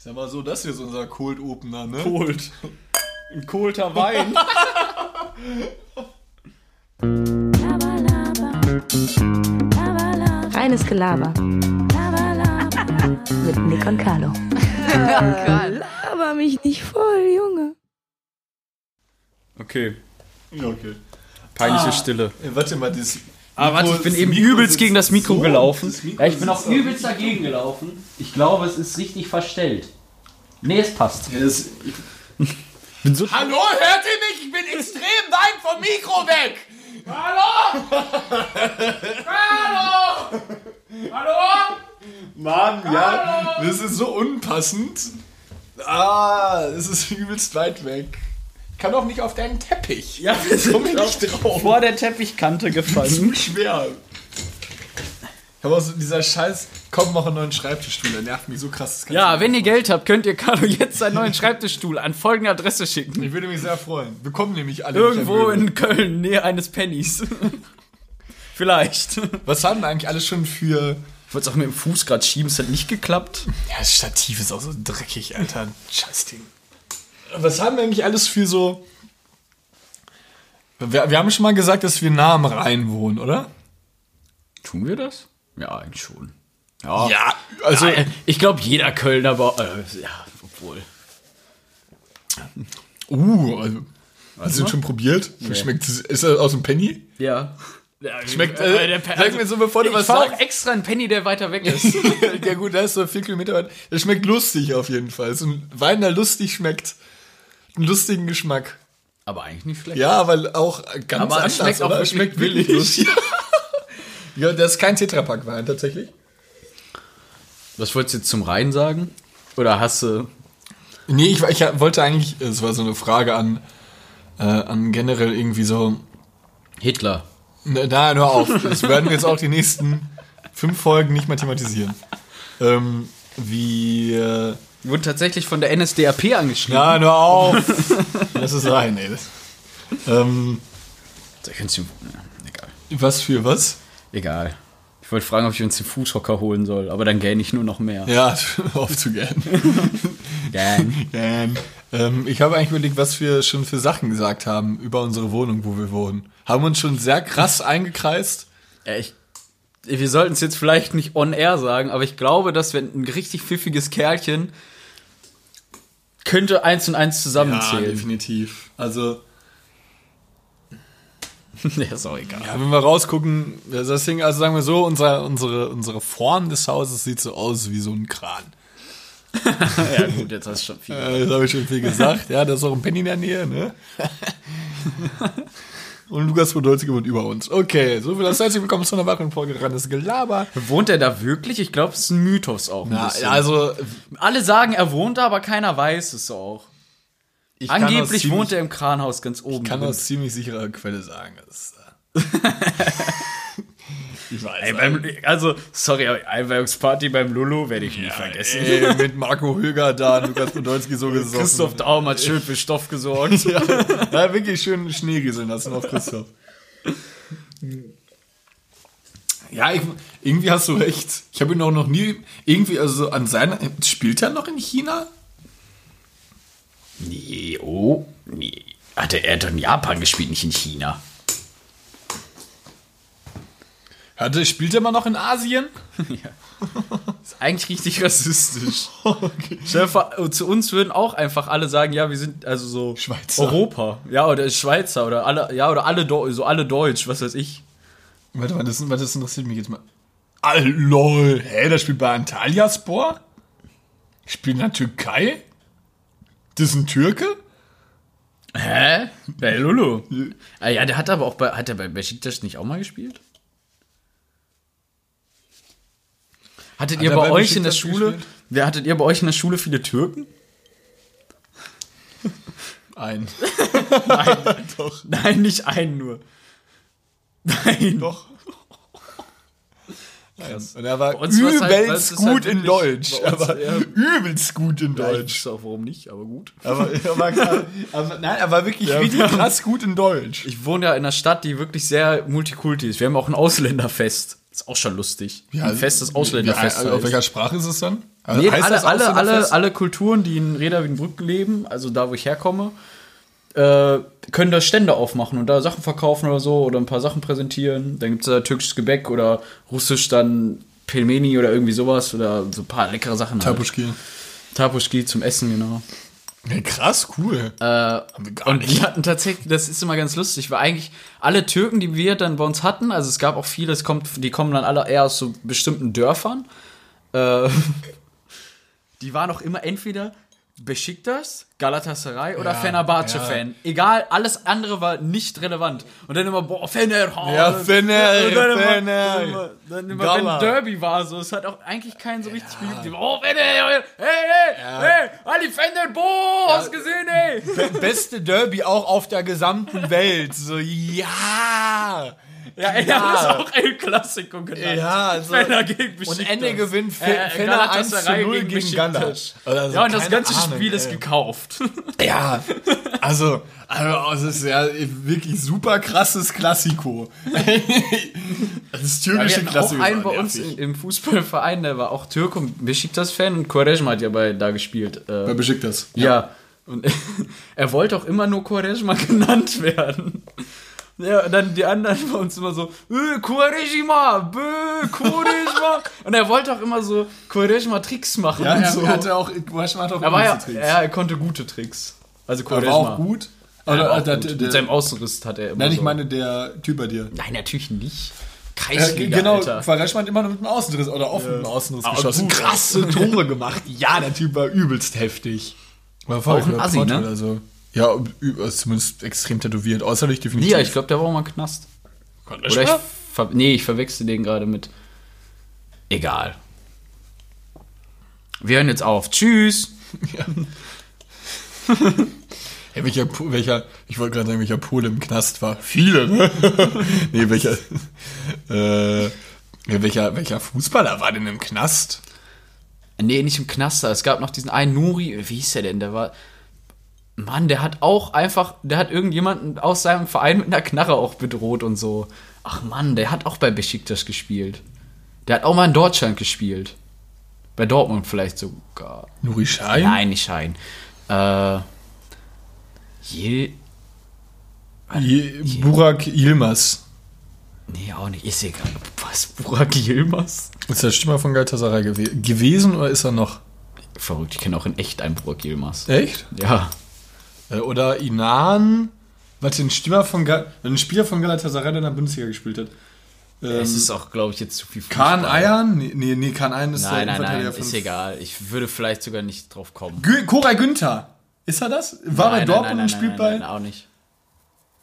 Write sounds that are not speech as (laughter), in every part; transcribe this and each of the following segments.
Ich sag mal so, das hier ist unser Cold Opener, ne? Cold. Ein kohlter Wein. Reines Gelaber. Mit Nick und Carlo. Laber mich nicht voll, Junge. Okay. Ja, okay. Peinliche Stille. Ey, warte mal, das. Ah, warte, ich bin eben Mikro übelst gegen das Mikro so, gelaufen. das Mikro Ja, ich bin auch übelst dagegen gelaufen. Ich glaube, es ist richtig verstellt. Nee, es passt. Ja, das, ich, bin so (laughs) Hallo, hört ihr mich? Ich bin extrem weit vom Mikro weg! Hallo! Hallo! Hallo! Mann, ja, das ist so unpassend. Ah, es ist übelst weit weg. Ich kann doch nicht auf deinen Teppich. Ja, wir sind Komm ich nicht drauf. vor der Teppichkante gefallen. (laughs) Zu schwer. Ich habe auch so dieser Scheiß, komm, mach einen neuen Schreibtischstuhl, der nervt mich so krass. Ja, wenn ihr Geld habt, könnt ihr Carlo jetzt seinen neuen Schreibtischstuhl an folgende Adresse schicken. Ich würde mich sehr freuen. Wir kommen nämlich alle. Irgendwo in Köln, nähe eines Pennys. (laughs) Vielleicht. Was haben wir eigentlich alles schon für. Ich wollte es auch mit dem Fuß gerade schieben, es hat nicht geklappt. Ja, das Stativ ist auch so dreckig, Alter. Scheißding. Was haben wir eigentlich alles für so. Wir, wir haben schon mal gesagt, dass wir nah am Rhein wohnen, oder? Tun wir das? Ja, eigentlich schon. Ja, Ja, also. also ich glaube, jeder Kölner, aber äh, ja, obwohl. Uh, also. Hast du schon probiert? Wie Schmeckt es? Ist das aus dem Penny? Ja. Schmeckt, äh, äh, der Pe- sag mir so, bevor du ich was sagst. auch extra einen Penny, der weiter weg ist. (laughs) ja gut, da ist so vier Kilometer weit. Das schmeckt lustig auf jeden Fall. So ein Wein, der lustig schmeckt. Einen lustigen Geschmack. aber eigentlich nicht schlecht. Ja, weil auch ganz Aber anders, schmeckt auch oder? wirklich schmeckt billig. (laughs) ja, das ist kein Tetrapack-Wein tatsächlich. Was wolltest du jetzt zum Rhein sagen? Oder hast du. Nee, ich, ich wollte eigentlich, es war so eine Frage an, äh, an generell irgendwie so, Hitler. Ne, Nein, hör auf. Das werden wir jetzt auch die nächsten fünf Folgen nicht mehr thematisieren. Ähm, wie. Äh, Wurde tatsächlich von der NSDAP angeschnitten. nein, hör auf. (laughs) Das ist rein, ey. Ähm, Da kannst du. Ja, egal. was für was? Egal. Ich wollte fragen, ob ich uns den Fußhocker holen soll, aber dann gähne ich nur noch mehr. Ja, (laughs) auf zu gern. Gern. gern. Ähm, ich habe eigentlich überlegt, was wir schon für Sachen gesagt haben über unsere Wohnung, wo wir wohnen. Haben uns schon sehr krass eingekreist. Ja, ich, wir sollten es jetzt vielleicht nicht on air sagen, aber ich glaube, dass wenn ein richtig pfiffiges Kerlchen könnte eins und eins zusammenzählen. definitiv. Also, (laughs) Ja, ist auch egal. Ja, wenn wir rausgucken, also sagen wir so, unsere, unsere, unsere Form des Hauses sieht so aus wie so ein Kran. (laughs) Ja, gut, jetzt hast du schon viel. Äh, das habe ich schon viel gesagt. Ja, da ist auch ein Penny in der Nähe, ne? (laughs) Und Lukas Podolski wohnt über uns. Okay, so viel das herzlich willkommen zu einer weiteren Folge Randes Gelaber. Wohnt er da wirklich? Ich glaube, es ist ein Mythos auch. Ein bisschen. also, Alle sagen, er wohnt da, aber keiner weiß es auch. ich Angeblich ziemlich, wohnt er im Kranhaus ganz oben. kann drin. aus ziemlich sicherer Quelle sagen. Das, äh, ich (laughs) weiß. Ey, beim, also, sorry, aber Einweihungsparty beim Lulu werde ich nie vergessen. Ey, (laughs) mit Marco Höger da, Lukas Podolski so gesoffen. Christoph Daum hat schön für Stoff gesorgt. (laughs) ja, ja, wirklich schön Schnee rieseln lassen auf Christoph. Ja, ich, irgendwie hast du recht. Ich habe ihn auch noch nie irgendwie, also an seiner. Spielt er noch in China? Nee, oh. Nee. Hat er, er hat doch in Japan gespielt, nicht in China. Hatte, spielt er mal noch in Asien? (laughs) Ist eigentlich richtig rassistisch. (laughs) Dir vor, äh, zu uns würden auch einfach alle sagen, ja, wir sind also so Schweizer. Europa. Ja, oder Schweizer oder alle, ja, oder alle, Deu- so alle Deutsch, was weiß ich. Warte mal, das, das interessiert mich jetzt mal. Ah, lol. Hä, der spielt bei Antalyaspor? Spielt in der Türkei? Das ist ein Türke? Hä? Bei Lulu. Ah, ja, der hat aber auch bei, hat er bei Besiktas nicht auch mal gespielt? Hattet Hat ihr bei euch in der Schule, wer hattet ihr bei euch in der Schule viele Türken? Ein. Nein, Doch. (laughs) nein, nicht einen nur. Nein. Doch. Und er war halt- übelst ist gut halt in wirklich- Deutsch. Er war ja. übelst gut in Ja, ich Deutsch. auch warum nicht, aber gut. Aber, er war, aber nein, er war wirklich richtig krass gut in Deutsch. Ich wohne ja in einer Stadt, die wirklich sehr multikulti ist. Wir haben auch ein Ausländerfest. Ist auch schon lustig. ein festes Ausländerfest. Wie, also auf welcher Sprache ist es dann? Also Nee, heißt alle, alle, alle, alle Kulturen, die in Reda Wiedenbrück leben, also da, wo ich herkomme, äh, können da Stände aufmachen und da Sachen verkaufen oder so oder ein paar Sachen präsentieren. Dann gibt es da türkisches Gebäck oder russisch dann Pelmeni oder irgendwie sowas oder so ein paar leckere Sachen. Halt. Tapuschki. Tapuschki zum Essen, genau. Ja, krass, cool. Äh, und nicht. wir hatten tatsächlich, das ist immer ganz lustig, weil eigentlich alle Türken, die wir dann bei uns hatten, also es gab auch viele, es kommt, die kommen dann alle eher aus so bestimmten Dörfern. Äh, (laughs) die waren auch immer entweder Besiktas, Galatasaray oder Ja, Fenerbahce-Fan. Egal, alles andere war nicht relevant. Und dann immer, boah, Fener, oh, Ja, Fener, und dann immer, Fener. Dann immer, dann immer wenn Derby war, so, es hat auch eigentlich keinen so richtig geliebt. Die, Oh, Fener, hey, hey, hey, Ali Fener, boah, hast gesehen, ey. Beste Derby auch auf der gesamten Welt. So, ja. Ja, er hat es auch El Clasico genannt. Ja, also- Fener gegen Besiktas. Und Ende gewinnt Fe Äh, Fener 1 zu Galatasaray 0 gegen Besiktas. Galasch. Oder so, Ja, und das ganze Ahnung, Spiel ist ey. gekauft. (laughs) Ja, also, also es ist ja wirklich super krasses Klassiko. (laughs) das türkische auch Klassiko. einen ist bei auch uns nervig. im Fußballverein, der war auch Türk und Besiktas-Fan und Quaresma hat ja bei, da gespielt. Äh, Bei Besiktas. ja. Und (laughs) er wollte auch immer nur Quaresma genannt werden. Ja, und dann die anderen (laughs) bei uns immer so, äh, Quaresma, bö, Quaresma. (laughs) und er wollte auch immer so Quaresma-Tricks machen Ja, und er so. hatte auch, Guaschma hat auch er, war ja, gute ja, Tricks. er konnte gute Tricks. Also Er Quaresma. war auch gut. Ja, Oder, war auch der, gut. der, Mit seinem Ausrüst hat er immer nein, ich so. meine der Typ bei dir. Nein, natürlich nicht. Ja, Kreisliga, genau, Alter. Hat immer nur mit dem Außenriss oder offenen Außenriss Ah, geschossen. gut. Krasse Tore gemacht. (laughs) Ja, der Typ war übelst heftig. War Auch ein Assi, ne? Oder so. Ja, zumindest extrem tätowiert. Äußerlich definitiv. Ja, ich glaube, der war auch mal im Knast. Oder ich ver nee, ich verwechsel den gerade mit. Egal. Wir hören jetzt auf. Tschüss. (laughs) Hey, welcher, welcher, ich wollte gerade sagen, welcher Pole im Knast war. Viele, ne? (laughs) nee, welcher, äh, ja, welcher, welcher Fußballer war denn im Knast? Nee, nicht im Knast. Es gab noch diesen einen Nuri. Wie hieß der denn? Der war. Mann, der hat auch einfach. Der hat irgendjemanden aus seinem Verein mit einer Knarre auch bedroht und so. Ach Mann, der hat auch bei Besiktas gespielt. Der hat auch mal in Deutschland gespielt. Bei Dortmund vielleicht sogar. Nuri Schein? Nein, nicht Schein. Äh. Je. Je, Burak Yilmaz. Nee, auch nicht. Ist egal. Was? Burak Yilmaz? Ist der Stürmer von Galatasaray gew gewesen oder ist er noch? Verrückt, ich kenne auch in echt einen Burak Yilmaz. Echt? Ja. Äh, Oder Inan? Was den Stürmer von Gal ein Spieler von Galatasaray, in der Bundesliga gespielt hat. Ähm, Es ist auch, glaube ich, jetzt zu viel Kahn Fußball. Ayan? Nee, nee, nee Kahn Ayan ist Nein, der nein, nein, ist egal. Ich würde vielleicht sogar nicht drauf kommen. Gü Koray Günther. Ist er das? War bei Nein, Dortmund nein, nein, und nein, spielt bei. Nein, auch nicht.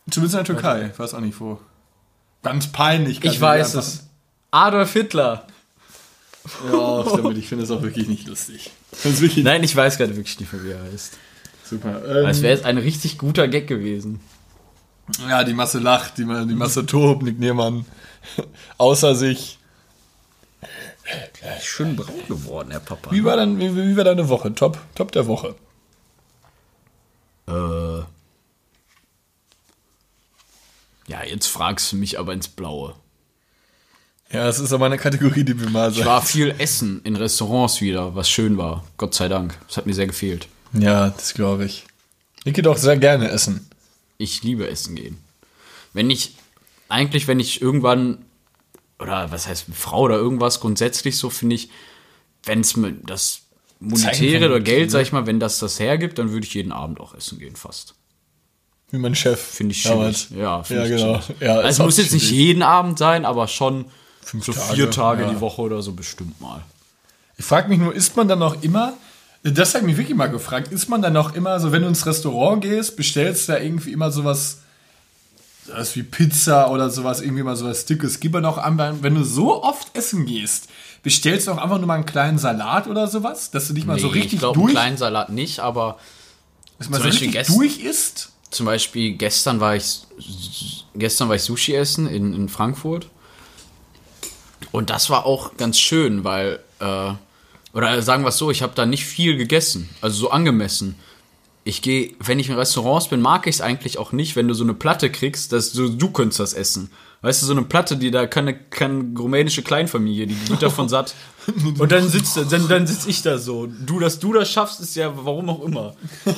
Zumindest in der Türkei. Ich weiß auch nicht wo. Ganz peinlich. Ich weiß es. Adolf Hitler. Ja, stimmt. Ich finde es auch wirklich nicht lustig. Wirklich Nein, ich weiß gerade wirklich nicht mehr, wie er heißt. Super. Es Ähm, wäre jetzt ein richtig guter Gag gewesen. ja, die Masse lacht, die, die Masse tobt, Nick Niermann. (laughs) Außer sich. Schön braun geworden, Herr Papa. Wie war, dann, wie, wie war deine Woche? Top, Top der Woche. Äh. Ja, jetzt fragst du mich aber ins Blaue. Ja, es ist aber eine Kategorie, die wir mal Ich war viel essen in Restaurants wieder, was schön war. Gott sei Dank. Das hat mir sehr gefehlt. Ja, das glaube ich. Ich gehe doch sehr gerne essen. Ich liebe Essen gehen. Wenn ich, eigentlich, wenn ich irgendwann, oder was heißt Frau oder irgendwas, grundsätzlich so finde ich, wenn es mir das Monetäre oder Geld, sag ich mal, wenn das das hergibt, dann würde ich jeden Abend auch essen gehen, fast. Wie mein Chef. Finde ich chillig. Ja, finde Ja, ich genau. chillig. Ja, also auch muss jetzt nicht chillig. jeden Abend sein, aber schon Fünf so Tage, vier Tage ja. die Woche oder so bestimmt mal. Ich frage mich nur, ist man dann noch immer, das hat mich wirklich mal gefragt, ist man dann noch immer so, wenn du ins Restaurant gehst, bestellst du da irgendwie immer sowas, sowas wie Pizza oder sowas, irgendwie mal sowas Dickes. Gib mir noch an, wenn du so oft essen gehst, bestellst du auch einfach nur mal einen kleinen Salat oder sowas, dass du dich mal so Nee, richtig ich glaube, einen durch, kleinen Salat nicht, aber dass man zum so Beispiel richtig gestern- durch isst. Zum Beispiel gestern war ich gestern war ich Sushi essen in, in Frankfurt und das war auch ganz schön, weil äh, oder sagen wir es so, ich habe da nicht viel gegessen, also so angemessen. ich gehe, wenn ich in Restaurants bin, mag ich es eigentlich auch nicht, wenn du so eine Platte kriegst, dass du, du könntest das essen. Weißt du, so eine Platte, die da kann eine, kann rumänische Kleinfamilie, die wird davon satt. (laughs) Und dann sitzt (laughs) dann, dann sitz ich da so. Du, dass du das schaffst, ist ja warum auch immer.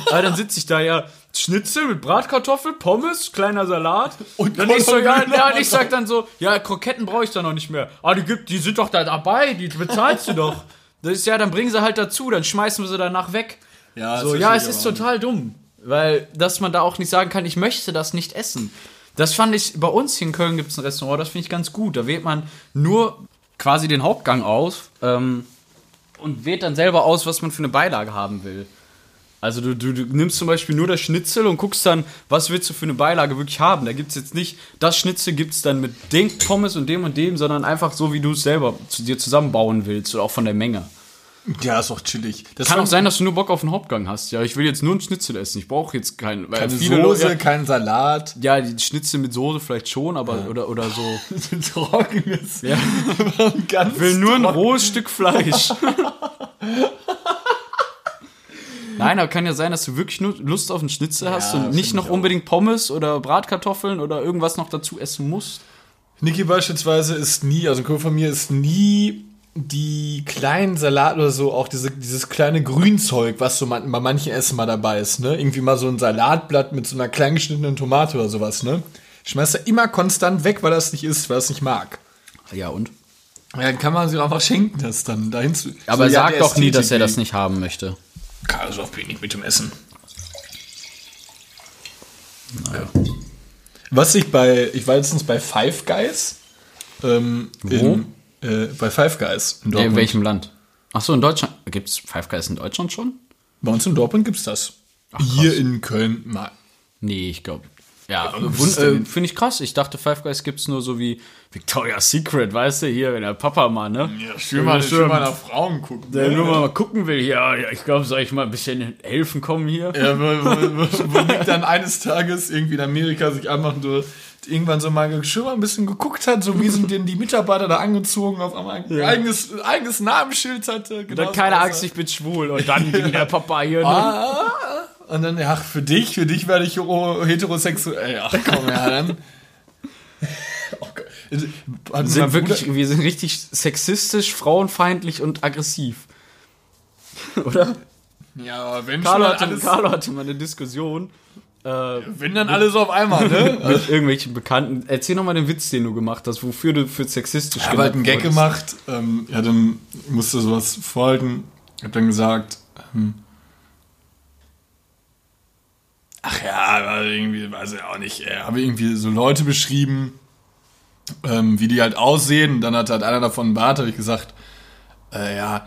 Aber dann sitze ich da ja Schnitzel mit Bratkartoffel, Pommes, kleiner Salat. Und dann ich so, ja, ja, und ich sag dann so, ja, Kroketten brauche ich da noch nicht mehr. Ah, die gibt, die sind doch da dabei, die bezahlst du doch. Das ist ja, dann bringen sie halt dazu, dann schmeißen wir sie danach weg. Ja, So, ja, es ist total dumm. Weil, dass man da auch nicht sagen kann, ich möchte das nicht essen. Das fand ich, bei uns hier in Köln gibt es ein Restaurant, das finde ich ganz gut. Da wählt man nur quasi den Hauptgang aus ähm, und wählt dann selber aus, was man für eine Beilage haben will. Also du, du, du nimmst zum Beispiel nur das Schnitzel und guckst dann, was willst du für eine Beilage wirklich haben. Da gibt es jetzt nicht, das Schnitzel gibt es dann mit dem Pommes und dem und dem, sondern einfach so, wie du es selber zu dir zusammenbauen willst oder auch von der Menge. Ja, ist doch chillig. Das Kann auch sein, dass du nur Bock auf einen Hauptgang hast. Ja, ich will jetzt nur ein Schnitzel essen. Ich brauche jetzt keinen. Keine Soße, Leute, kein Salat. ja, die Schnitzel mit Soße vielleicht schon, aber oder, oder so. (laughs) Trockenes. Ja. (laughs) Ganz Ich will nur ein rohes Stück Fleisch. (laughs) Nein, aber kann ja sein, dass du wirklich nur Lust auf einen Schnitzel hast und nicht noch unbedingt Pommes oder Bratkartoffeln oder irgendwas noch dazu essen musst. Niki beispielsweise ist nie, also ein Kumpel von mir ist nie die kleinen Salat oder so, auch diese, dieses kleine Grünzeug, was so man, bei manchen Essen mal dabei ist, ne? Irgendwie mal so ein Salatblatt mit so einer klein geschnittenen Tomate oder sowas, ne? Schmeißt er immer konstant weg, weil er es nicht isst, weil er es nicht mag. Ja, und? Ja, dann kann man sich auch einfach schenken, das dann dahin zu. Aber so, ja, sag der doch nie, dass er das nicht haben möchte. Also auf wenig mit dem Essen. Ja. Was ich bei, ich war letztens bei Five Guys. Ähm, Wo? In, äh, bei Five Guys in in welchem Land? Ach so, in Deutschland. Gibt es Five Guys in Deutschland schon? Bei uns in Dortmund gibt's das. Hier in Köln mal. Nee, ich glaube. Ja, denn- äh, finde ich krass. Ich dachte, Five Guys gibt's nur so wie Victoria's Secret, weißt du, hier, wenn der Papa mal, ne? schön mal, schön mal nach Frauen gucken. Der nur mal gucken will, ja, ja ich glaube, soll ich mal ein bisschen helfen kommen hier? Ja, wo, wo, wo, wo Nick dann eines Tages irgendwie in Amerika sich anmachen durfte, irgendwann so mal schon mal ein bisschen geguckt hat, so wie sind denn die Mitarbeiter da angezogen, auf einmal ein eigenes, eigenes Namensschild hatte. Und dann keine. Angst, ich bin schwul. Und dann ging der Papa hier, ne? Ah, und dann, ja, für dich, für dich werde ich heterosexuell. Ach komm, ja, dann. (laughs) Oh Gott. Sind Bruder- wirklich, wir sind richtig sexistisch, frauenfeindlich und aggressiv. (laughs) Oder? Ja, aber wenn Carlo schon hatte, alles, Carlo hatte mal eine Diskussion äh, wenn dann alles auf einmal, ne? (laughs) mit irgendwelchen Bekannten. Erzähl noch mal den Witz, den du gemacht hast, wofür du für sexistisch Ich habe halt einen Gag gemacht, ähm, ja, dann musste sowas vorhalten. Ich habe dann gesagt, ähm, ach ja, irgendwie, weiß ich auch nicht, äh, habe irgendwie so Leute beschrieben, ähm, wie die halt aussehen. Dann hat halt einer davon einen Bart, habe ich gesagt, äh, ja,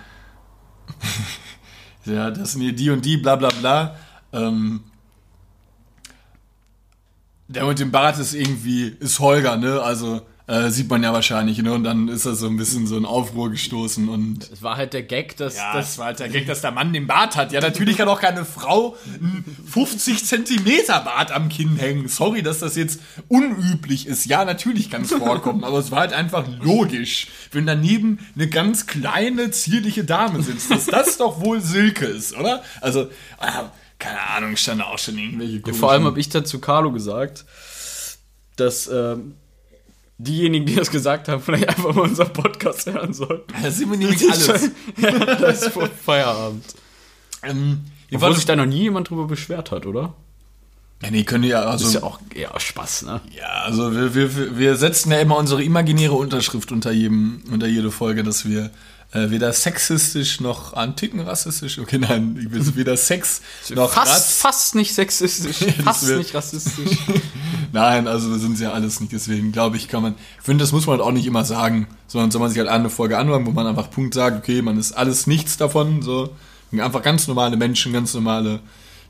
(laughs) ja, das sind hier die und die, bla bla bla. Ähm, der mit dem Bart ist irgendwie, ist Holger, ne? Also äh, sieht man ja wahrscheinlich, ne? Und dann ist da so ein bisschen so ein Aufruhr gestoßen und Es war halt der Gag, dass ja, das war halt der Gag, dass der Mann den Bart hat. Ja, natürlich kann auch keine Frau einen 50 Zentimeter Bart am Kinn hängen. Sorry, dass das jetzt unüblich ist. Ja, natürlich kann es vorkommen, aber es war halt einfach logisch, wenn daneben eine ganz kleine, zierliche Dame sitzt, dass das doch wohl Silke ist, oder? Also, ah, keine Ahnung, stand da auch schon irgendwelche komischen- Vor allem habe ich dazu Carlo gesagt, dass ähm, diejenigen, die das gesagt haben, vielleicht einfach mal unseren Podcast hören sollen. Da sind wir nämlich alles. (laughs) ja, das ist vor Feierabend. Ähm, Obwohl sich da noch nie jemand drüber beschwert hat, oder? ja, nee, können ja, also, ist ja auch eher Spaß, ne? Ja, also wir, wir, wir setzen ja immer unsere imaginäre Unterschrift unter jedem, unter jede Folge, dass wir äh, weder sexistisch noch antiken rassistisch, okay, nein, ich bin weder Sex noch Fast, Rass. fast nicht sexistisch, (laughs) fast nicht rassistisch. (laughs) Nein, also wir sind ja alles nicht, deswegen glaube ich, kann man, ich finde, das muss man halt auch nicht immer sagen, sondern soll man sich halt eine Folge anhören, wo man einfach Punkt sagt, okay, man ist alles nichts davon, so. Einfach ganz normale Menschen, ganz normale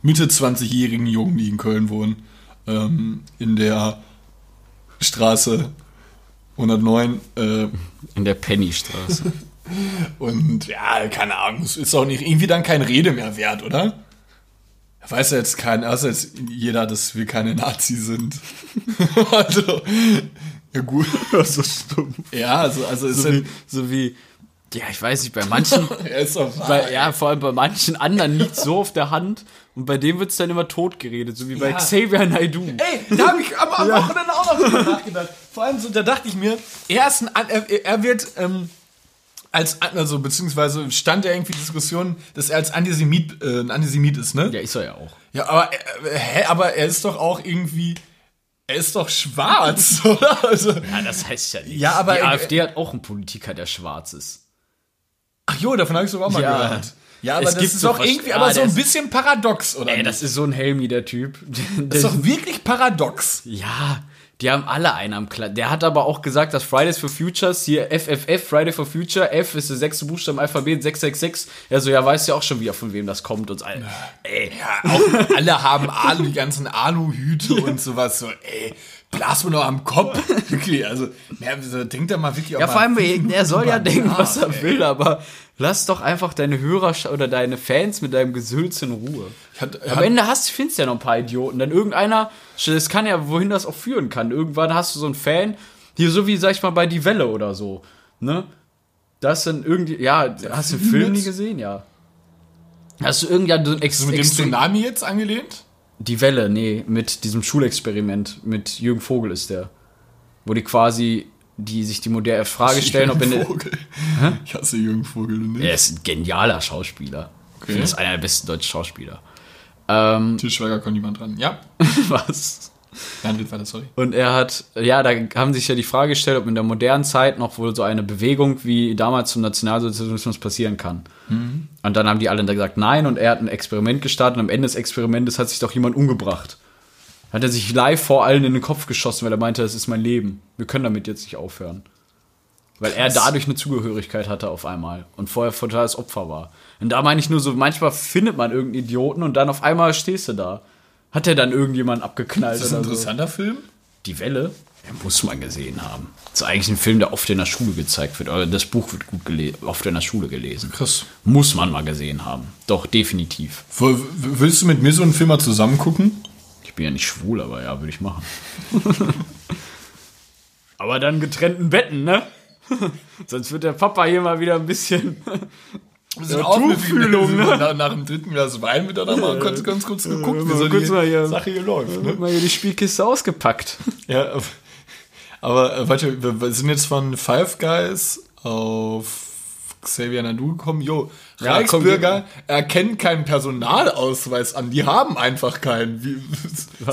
Mitte 20-jährigen Jungen, die in Köln wohnen, ähm, in der Straße 109, äh, In der Pennystraße. (laughs) Und ja, keine Ahnung, es ist auch nicht irgendwie dann kein Rede mehr wert, oder? Weiß ja jetzt kein, also jetzt jeder, dass wir keine Nazi sind. (laughs) also, ja gut. (laughs) Das ist dumm. Ja, also, also ist So ja, wie, so wie Ja, ich weiß nicht, bei manchen, (laughs) Er ist doch wahr. bei, ja, vor allem bei manchen anderen liegt so auf der Hand und bei dem wird's dann immer tot geredet, so wie bei Ja. Xavier Naidoo. Ey, da habe ich am, am Wochenende auch noch drüber nachgedacht. Vor allem so, da dachte ich mir, er, ist ein, er, er wird ähm, als, also beziehungsweise stand ja irgendwie Diskussion, dass er als Antisemit, äh, ein Antisemit ist, ne? Ja, ist er ja auch. Ja, aber, äh, hä, aber er ist doch auch irgendwie, er ist doch schwarz, (laughs) oder? Also, Ja, das heißt ja nicht. Ja, aber- Die AfD hat auch einen Politiker, der schwarz ist. ach jo, davon habe ich sogar auch mal Ja. gehört. Ja, aber Es das ist so doch irgendwie, aber so der ein bisschen paradox, oder? Ey, nicht? das ist so ein Helmi, der Typ. Das ist doch wirklich paradox. Ja, die haben alle einen am Klar. Der hat aber auch gesagt, dass Fridays for Futures, hier FFF, Friday for Future, F ist der sechste Buchstabe im Alphabet, 666. Er so, ja, weißt ja auch schon wieder, von wem das kommt. Und so, ey, Ja, auch alle haben Alu, die ganzen Aluhüte und sowas. So, ey, blas mir noch am Kopf. (laughs) Wirklich, also, ja, denkt da mal wirklich Ja, vor allem, er soll ja denken, nach, was er ey. will, aber lass doch einfach deine Hörer oder deine Fans mit deinem Gesülz in Ruhe. Hat, Am hat, Ende hast, findest du ja noch ein paar Idioten. Dann irgendeiner, das kann ja, wohin das auch führen kann. Irgendwann hast du so einen Fan, hier so wie, sag ich mal, bei Die Welle oder so, ne? Das dann irgendwie, ja, hast du den Film nie gesehen, ja. Hast du irgendwann so ein Ex so mit dem Extrem- Tsunami jetzt angelehnt? Die Welle, nee, mit diesem Schulexperiment, mit Jürgen Vogel ist der. Wo die quasi, die sich die moderne Frage (laughs) stellen, ob in der, Vogel. Ich hasse Jürgen Vogel nicht. Er ist ein genialer Schauspieler. Okay. das ist einer der besten deutschen Schauspieler. Ähm, Til Schweiger kommt niemand dran. Ja, (laughs) was? dann geht weiter, sorry. Und er hat, ja, da haben sich ja die Frage gestellt, ob in der modernen Zeit noch wohl so eine Bewegung wie damals zum Nationalsozialismus passieren kann. Und dann haben die alle gesagt, nein, und er hat ein Experiment gestartet und am Ende des Experimentes hat sich doch jemand umgebracht. Hat er sich live vor allen in den Kopf geschossen, weil er meinte, das ist mein Leben. Wir können damit jetzt nicht aufhören. Weil er dadurch eine Zugehörigkeit hatte auf einmal und vorher totales Opfer war. Und da meine ich nur so, manchmal findet man irgendeinen Idioten und dann auf einmal stehst du da. Hat er dann irgendjemand abgeknallt Ist das ein oder so? interessanter Film? Die Welle? Ja, muss man gesehen haben. Das ist eigentlich ein Film, der oft in der Schule gezeigt wird. Oder das Buch wird gut gele- oft in der Schule gelesen. Krass. Muss man mal gesehen haben. Doch, definitiv. W- Willst du mit mir so einen Film mal zusammen gucken? Ich bin ja nicht schwul, aber ja, würde ich machen. (laughs) aber dann getrennten Betten, ne? (laughs) Sonst wird der Papa hier mal wieder ein bisschen. (laughs) So Ja, Tuchfühlung, ne? nach, nach dem dritten Glas Wein wird dann mal ganz, ganz kurz geguckt, wie so kurz die mal hier- Sache hier läuft. Ne? mal hier die Spielkiste ausgepackt. Ja, aber äh, warte, wir wir sind jetzt von Five Guys auf Xavier Nadu gekommen. Jo, Ja, Reichsbürger erkennen keinen Personalausweis an. Die haben einfach keinen. Wie,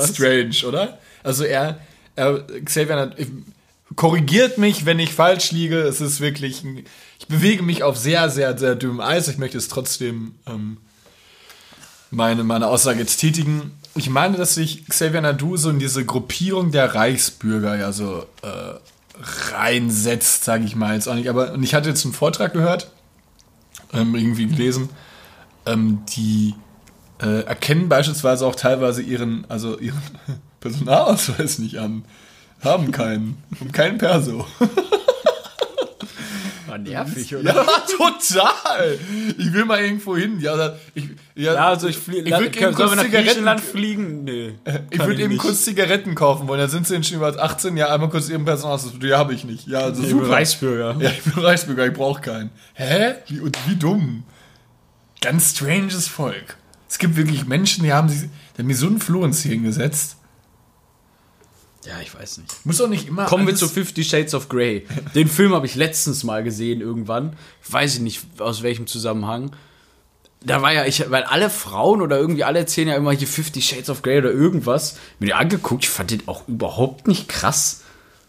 (laughs) strange, oder? Also er, er Xavier Nadu, korrigiert mich, wenn ich falsch liege. Es ist wirklich, ein, ich bewege mich auf sehr, sehr, sehr dünnem Eis. Ich möchte es trotzdem ähm, meine, meine Aussage jetzt tätigen. Ich meine, dass sich Xavier Nadu so in diese Gruppierung der Reichsbürger ja so äh, reinsetzt, sage ich mal jetzt auch nicht. Aber und ich hatte jetzt einen Vortrag gehört, ähm, irgendwie gelesen, ähm, die äh, erkennen beispielsweise auch teilweise ihren, also ihren (laughs) Personalausweis nicht an. Haben keinen. Haben keinen Perso. (laughs) War nervig, oder? (laughs) Ja, total. Ich will mal irgendwo hin. Ja, ich, ja, Ja, also ich fliege. ich würd eben kurz Zigaretten, fliegen? Nee. ich würde eben nicht. kurz Zigaretten kaufen wollen. Da sind sie schon über 18. Ja, einmal kurz ihren Personalausweis. Ja, habe ich nicht. Ja, also Ich bin. Reichsbürger. Ja, ich bin Reichsbürger, ich brauche keinen. Hä? Wie, und wie dumm. Ganz stranges Volk. Es gibt wirklich Menschen, die haben sich, die haben mir so einen Floh ins Hirn gesetzt. Ja, ich weiß nicht. Muss doch nicht immer. Kommen wir zu Fifty Shades of Grey. Den Film habe ich letztens mal gesehen irgendwann. Weiß ich nicht aus welchem Zusammenhang. Da war ja, ich, weil alle Frauen oder irgendwie alle erzählen ja immer hier Fifty Shades of Grey oder irgendwas. Mir den angeguckt, ich fand den auch überhaupt nicht krass.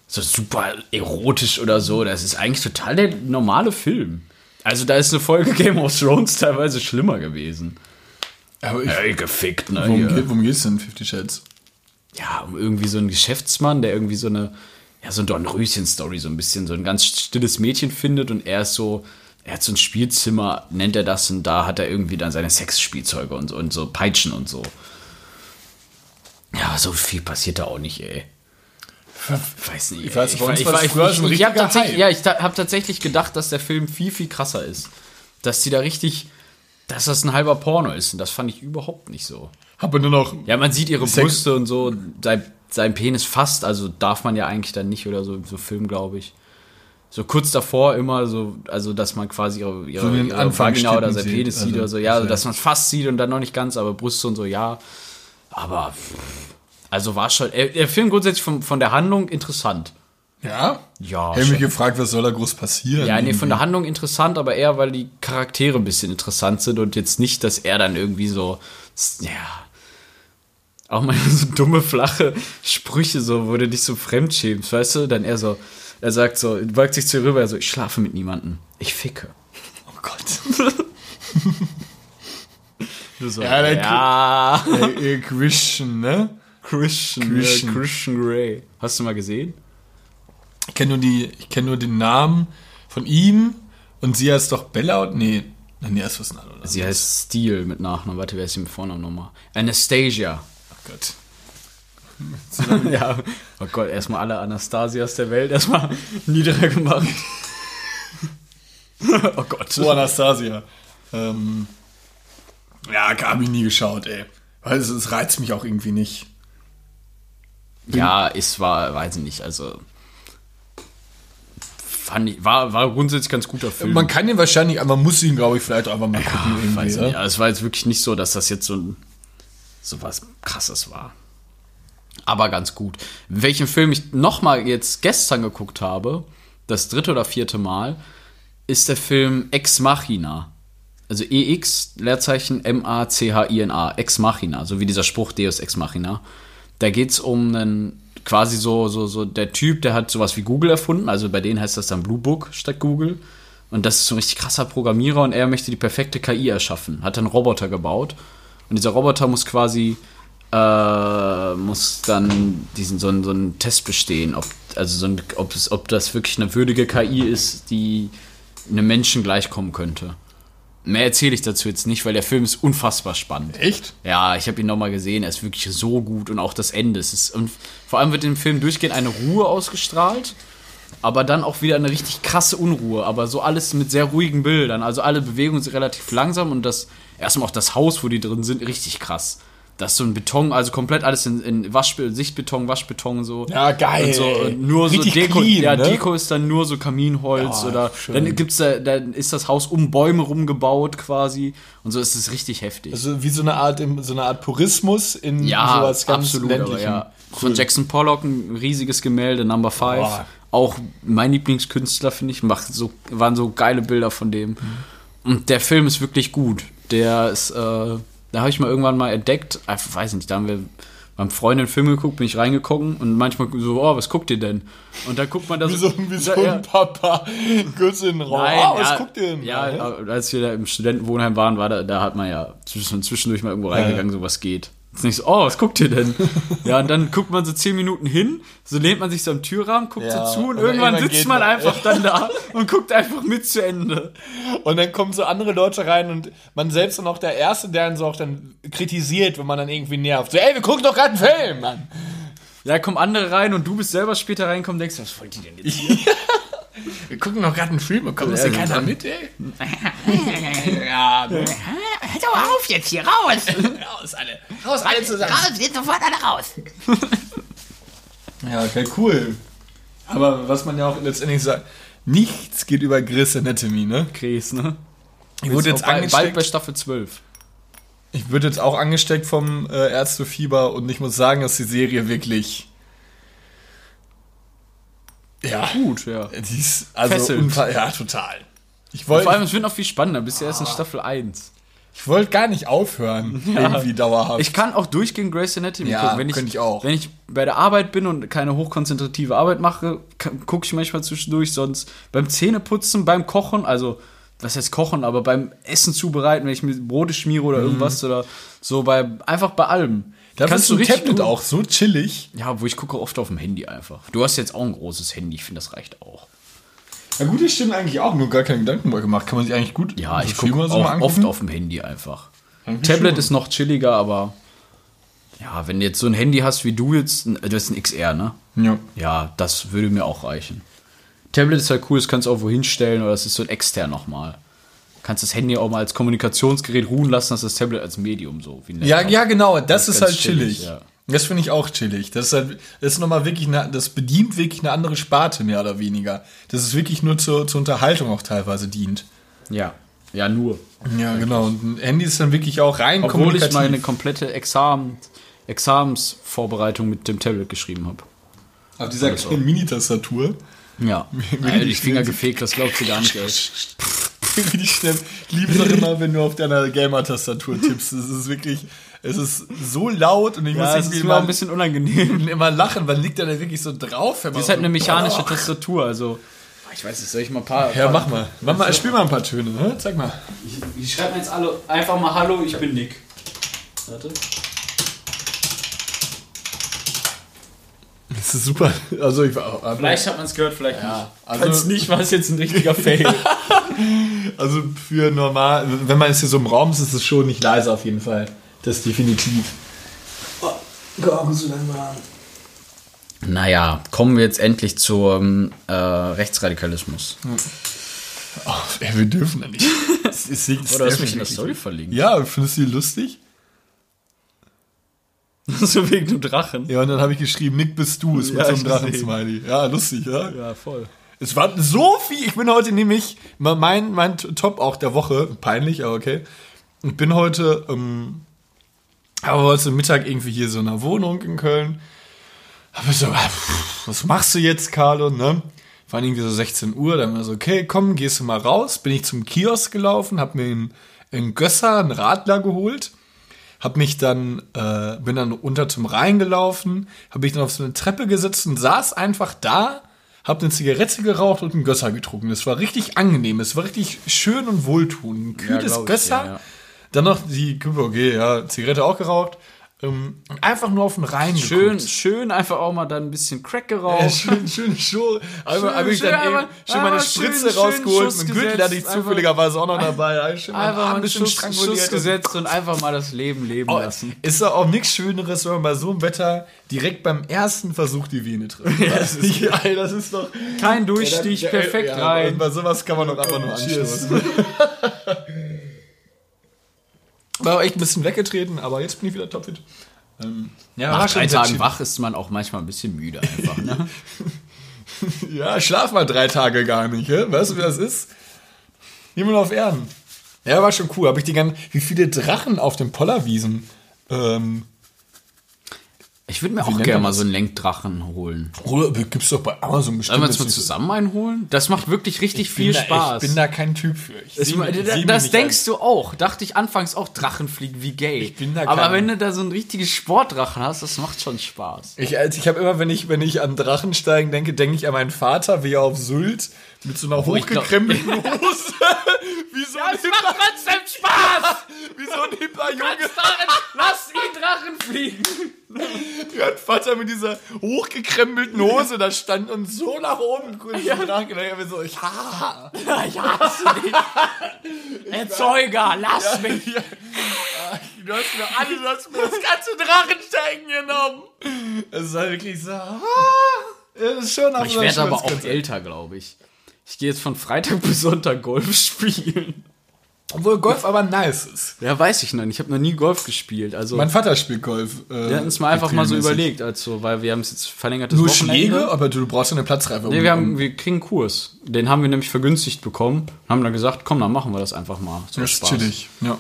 So super erotisch oder so. Das ist eigentlich total der normale Film. Also da ist eine Folge Game of Thrones teilweise schlimmer gewesen. Aber ich, Ey, gefickt, ne? worum, geht, worum geht's denn, Fifty Shades? Ja, um irgendwie so einen Geschäftsmann, der irgendwie so eine, ja, so ein Dornröschen-Story, so ein bisschen, so ein ganz stilles Mädchen findet und er ist so, er hat so ein Spielzimmer, nennt er das, und da hat er irgendwie dann seine Sexspielzeuge und so, und so Peitschen und so. Ja, so viel passiert da auch nicht, ey. Ich weiß nicht. Ich weiß, bei uns ich, war ich, früher ich, ich, ich habe tatsächlich, ja, ich habe tatsächlich gedacht, dass der Film viel, viel krasser ist. Dass die da richtig, dass das ein halber Porno ist. Und das fand ich überhaupt nicht so. Habe nur noch. Ja, man sieht ihre Sex- Brüste und so, sein, sein Penis fast, also darf man ja eigentlich dann nicht oder so, so Film, glaube ich. So kurz davor immer so, also dass man quasi ihre, ihre, So ihre Anfang Vagina oder sein Penis sieht also, oder so, ja, also, dass man es fast sieht und dann noch nicht ganz, aber Brüste und so, ja. Aber, also war schon, äh, der Film grundsätzlich von, von der Handlung interessant. Ja? Ja, Ich habe mich gefragt, was soll da groß passieren? Ja, nee, von der Handlung interessant, aber eher, weil die Charaktere ein bisschen interessant sind und jetzt nicht, dass er dann irgendwie so, ja, auch mal (laughs) so dumme, flache Sprüche, so, wo du dich so fremdschämst, weißt du? Dann er so, er sagt so, beugt sich zu ihr rüber, so, ich schlafe mit niemandem, ich ficke. Oh Gott. (laughs) Du so, Ja, der ja, ey, Christian, ne? Christian, Christian. Christian. Christian Grey. Hast du mal gesehen? Ich kenne nur, die- ich kenn nur den Namen von ihm und sie heißt doch Bella und. Nee, nee, erst was anderes. Sie heißt Steel mit Nachnamen. Warte, wer ist sie mit Vornamen nochmal? Anastasia. Oh Gott. (laughs) ja, oh Gott, erstmal alle Anastasias der Welt erstmal (laughs) niedriger gemacht. (laughs) oh Gott. So, Anastasia. Ähm, ja, habe ich nie geschaut, ey. Weil es, es reizt mich auch irgendwie nicht. Ja, es war, weiß ich nicht, also. Fand ich, war, war grundsätzlich ganz guter Film. Man kann ihn wahrscheinlich, aber man muss ihn, glaube ich, vielleicht auch einfach mal gucken. Irgendwie, weiß ich ja? nicht. Also, es war jetzt wirklich nicht so, dass das jetzt so, ein, so was krasses war. Aber ganz gut. Welchen Film ich nochmal jetzt gestern geguckt habe, das dritte oder vierte Mal, ist der Film Ex Machina. Also EX, Leerzeichen M-A-C-H-I-N-A, Ex Machina, so wie dieser Spruch Deus Ex Machina. Da geht es um einen, quasi so, so, so, der Typ, der hat sowas wie Google erfunden, also bei denen heißt das dann Blue Book statt Google. Und das ist so ein richtig krasser Programmierer und er möchte die perfekte KI erschaffen. Hat einen Roboter gebaut. Und dieser Roboter muss quasi, äh, muss dann diesen, so, einen, so einen Test bestehen, ob, also so ein, ob, es, ob das wirklich eine würdige KI ist, die einem Menschen gleichkommen könnte. Mehr erzähle ich dazu jetzt nicht, weil der Film ist unfassbar spannend. Echt? Ja, ich habe ihn nochmal gesehen, er ist wirklich so gut und auch das Ende. Es ist, und vor allem wird im Film durchgehend eine Ruhe ausgestrahlt, aber dann auch wieder eine richtig krasse Unruhe, aber so alles mit sehr ruhigen Bildern. Also alle Bewegungen sind relativ langsam und das, erstmal auch das Haus, wo die drin sind, richtig krass. Das ist so ein Beton, also komplett alles in, in Waschbe Sichtbeton, Waschbeton so. Ja, geil, Und so, und nur so Richtig Deko. clean, ja, ne? Deko ist dann nur so Kaminholz Ja, oder schön. dann gibt's da, dann ist das Haus um Bäume rumgebaut quasi und so ist es richtig heftig. Also wie so eine Art, so eine Art Purismus in Ja, sowas ganz absolut, ländlichen. ja. Von Jackson Pollock ein riesiges Gemälde, Number 5. Boah. Auch mein Lieblingskünstler, finde ich, macht so, waren so geile Bilder von dem. Und der Film ist wirklich gut. Der ist, äh, da habe ich mal irgendwann mal entdeckt, ich weiß nicht, da haben wir beim Freundin Film geguckt, bin ich reingekommen und manchmal so, oh, was guckt ihr denn? Und dann guckt man da Wie so. so, wie so da, ja, ein Papa. (laughs) Kurz in den Raum. Nein, ah, was ja, guckt ihr denn? Ja, äh, als wir da im Studentenwohnheim waren, war da, da hat man ja zwischen, zwischendurch mal irgendwo reingegangen, so was geht. Jetzt nicht so, oh, was guckt ihr denn? ja, und dann guckt man so zehn Minuten hin, so lehnt man sich so am Türrahmen, guckt Ja, so zu und und irgendwann irgendwann sitzt man man. einfach dann da und guckt einfach mit zu Ende. Und dann kommen so andere Leute rein und man selbst dann auch der Erste, der dann so auch dann kritisiert, wenn man dann irgendwie nervt. So, ey, wir gucken doch gerade einen Film, Mann. Ja, kommen andere rein und du bist selber später reinkommen und denkst, was wollt ihr denn jetzt hier? (laughs) Wir gucken doch gerade einen Film und kommt (laughs) Ja, ja, keiner dann- mit, ey. Hör doch auf jetzt hier, raus! Raus, alle. Raus, alle zusammen. Raus, jetzt sofort alle raus! Ja, okay, cool. Aber was man ja auch letztendlich sagt, nichts geht über Grey's Anatomy, ne? Kries, ne? Ich wurde jetzt Auch bald, bei angesteckt, Staffel 12. ich wurde jetzt auch angesteckt vom äh, Ärztefieber und ich muss sagen, dass die Serie wirklich ja, Gut, ja. die ist also unfall, ja, total. Ich Vor allem, es wird noch viel spannender, bis erst in Staffel 1. ich wollte gar nicht aufhören, (laughs) irgendwie dauerhaft. Ich kann auch durchgehend Grey's Anatomy Ja, gucken. Wenn ich, könnte ich auch. Wenn ich bei der Arbeit bin und keine hochkonzentrative Arbeit mache, gucke ich manchmal zwischendurch. Sonst beim Zähneputzen, beim Kochen, also was heißt Kochen, aber beim Essen zubereiten, wenn ich mir Brote schmiere oder irgendwas oder so, bei einfach bei allem. da Kannst du richtig Tablet auch so chillig. Ja, wo ich gucke oft auf dem Handy einfach. Du hast jetzt auch ein großes Handy, ich finde, das reicht auch. Ja gut, das stimmt eigentlich auch, nur gar keine Gedanken mal gemacht. Kann man sich eigentlich gut Ja, ich gucke so auch oft auf dem Handy einfach. Eigentlich Tablet schon. ist noch chilliger, aber ja, wenn du jetzt so ein Handy hast wie du jetzt, du hast ein XR, ne? Ja. Ja, das würde mir auch reichen. Tablet ist halt cool, das kannst du auch wohin stellen oder das ist so ein extern nochmal. Kannst das Handy auch mal als Kommunikationsgerät ruhen lassen, das ist das Tablet als Medium so. Ja, ja, genau, das, Das ist ist halt chillig. chillig, ja. Das finde ich auch chillig. Das ist, halt, das ist nochmal wirklich, eine, das bedient wirklich eine andere Sparte, mehr oder weniger. Das ist wirklich nur zur, zur Unterhaltung auch teilweise dient. Ja. Ja, nur. Ja, genau. Und ein Handy ist dann wirklich auch rein Obwohl ich meine komplette Examen, Examensvorbereitung mit dem Tablet geschrieben habe. Auf dieser kleinen Mini-Tastatur. Ja. (laughs) Alter, die Finger gefegt, das glaubst du gar nicht, ey. (laughs) Wie schnell. Ich liebe es auch immer, wenn du auf deiner Gamer-Tastatur tippst. Es ist wirklich, es ist so laut und ich Ja, muss es irgendwie ist immer, ein bisschen unangenehm. (laughs) immer lachen, weil liegt er da wirklich so drauf. Das ist halt so- eine mechanische Tastatur, also. Ich weiß nicht, soll ich mal ein paar. Ja, mach mal. Mach mal, spiel mal ein paar Töne, ne? Zeig mal. Ich, ich schreibe jetzt alle einfach mal Hallo, ich bin Nick. Warte. Das ist super. Also ich war aber- Vielleicht hat man es gehört, vielleicht nicht. also- Falls nicht, war es jetzt ein richtiger Fail. (laughs) Also für normal, wenn man jetzt hier so im Raum ist, ist es schon nicht leise auf jeden Fall. Das definitiv. naja, kommen wir jetzt endlich zum äh, Rechtsradikalismus. Oh, ey, wir dürfen da nicht. (laughs) Das ist, ist Oder hast du mich in der Story verlinkt? Ja, findest du die lustig? (laughs) so wegen dem Drachen. Ja, und dann habe ich geschrieben, Nick bist du, ist mit Ja, so einem Drachen-Smiley. Ja, lustig, ja? Ja, voll. Es war so viel. Ich bin heute nämlich, mein, mein Top auch der Woche, peinlich, aber okay. Ich bin heute, ähm, aber heute Mittag irgendwie hier so in einer Wohnung in Köln. Aber so, ah, was machst du jetzt, Carlo, ne? War irgendwie so 16 Uhr, dann war so, okay, komm, gehst du mal raus. Bin ich zum Kiosk gelaufen, hab mir in, in Gösser einen Radler geholt. Hab mich dann, äh, bin dann unter zum Rhein gelaufen, hab mich dann auf so eine Treppe gesetzt und saß einfach da, hab eine Zigarette geraucht und einen Gösser getrunken. Das war richtig angenehm, es war richtig schön und wohltuend. Ein kühles ich Gösser, dir, ja. Dann noch die, okay, ja, Zigarette auch geraucht. Ähm, einfach nur auf den Rhein Schön, geguckt. schön einfach auch mal dann ein bisschen Crack geraucht. Ja, schön, schön. Einmal Schön, habe ich schön, dann eben aber- schön meine aber Spritze schön, rausgeholt. Mit Gürtel hatte ich zufälligerweise auch noch dabei. Ein schön Einfach mal ein bisschen Schuss. Schuss gesetzt und einfach mal das Leben leben Oh, lassen. ist doch auch nichts Schöneres, wenn man bei so einem Wetter direkt beim ersten Versuch die Vene trifft. (laughs) ja, das ist, (laughs) das ist doch. Kein Durchstich, Ja, perfekt ja, rein. Bei sowas kann man doch einfach nur anstoßen. (laughs) War echt ein bisschen weggetreten, aber jetzt bin ich wieder topfit. Ähm, ja, Nach drei Tagen wach ist man auch manchmal ein bisschen müde einfach. Ne? (laughs) Ja, schlaf mal drei Tage gar nicht, hä? Weißt du, wie das ist? Niemand auf Erden. Ja, war schon cool. Habe ich die ganzen, wie viele Drachen auf den Pollerwiesen? Ähm, Ich würde mir Wie auch gerne mal das? so einen Lenkdrachen holen. oder gibt's doch bei Amazon bestimmt. Sollen wir uns mal zusammen einholen? Das macht wirklich richtig viel da, Spaß. Ich bin da kein Typ für. Ich das seh mich- das nicht denkst du auch. Dachte ich anfangs auch, Drachen fliegen wie gay. Ich bin da Aber kein- wenn du da so ein richtiges Sportdrachen hast, das macht schon Spaß. Ich, also ich habe immer, wenn ich, wenn ich an Drachensteigen denke, denke ich an meinen Vater, wie er auf Sylt mit so einer ich hochgekrempelten (laughs) Hose, (laughs) (laughs) wie so ein hipper, trotzdem Spaß! wie so ein hipper Junge, Lass die Drachen fliegen! mein Vater mit dieser hochgekrempelten Hose, da stand und so nach oben geguckt, ja. nachgedacht, ich hab mir so, ja, Ich hasse dich! Erzeuger, lass mich! ja. Du hast mir alle, du hast mir das ganze Drachensteigen genommen. Es ist halt wirklich so, ah, das ist schon Ich werde aber auch älter, glaube ich. Ich gehe jetzt von Freitag (laughs) bis Sonntag Golf (laughs) spielen. Obwohl Golf aber nice ist. Ja, weiß ich noch nicht. Ich habe noch nie Golf gespielt. Also, Mein Vater spielt Golf. Äh, wir hatten es mal einfach mal so überlegt, also, weil wir haben es jetzt verlängertes Nur Wochenende. Schläge, aber du brauchst ja eine Platzreife. Nee, wir, haben, wir kriegen einen Kurs. Den haben wir nämlich vergünstigt bekommen. Haben dann gesagt, komm, dann machen wir das einfach mal. So Das ist chillig. Ja.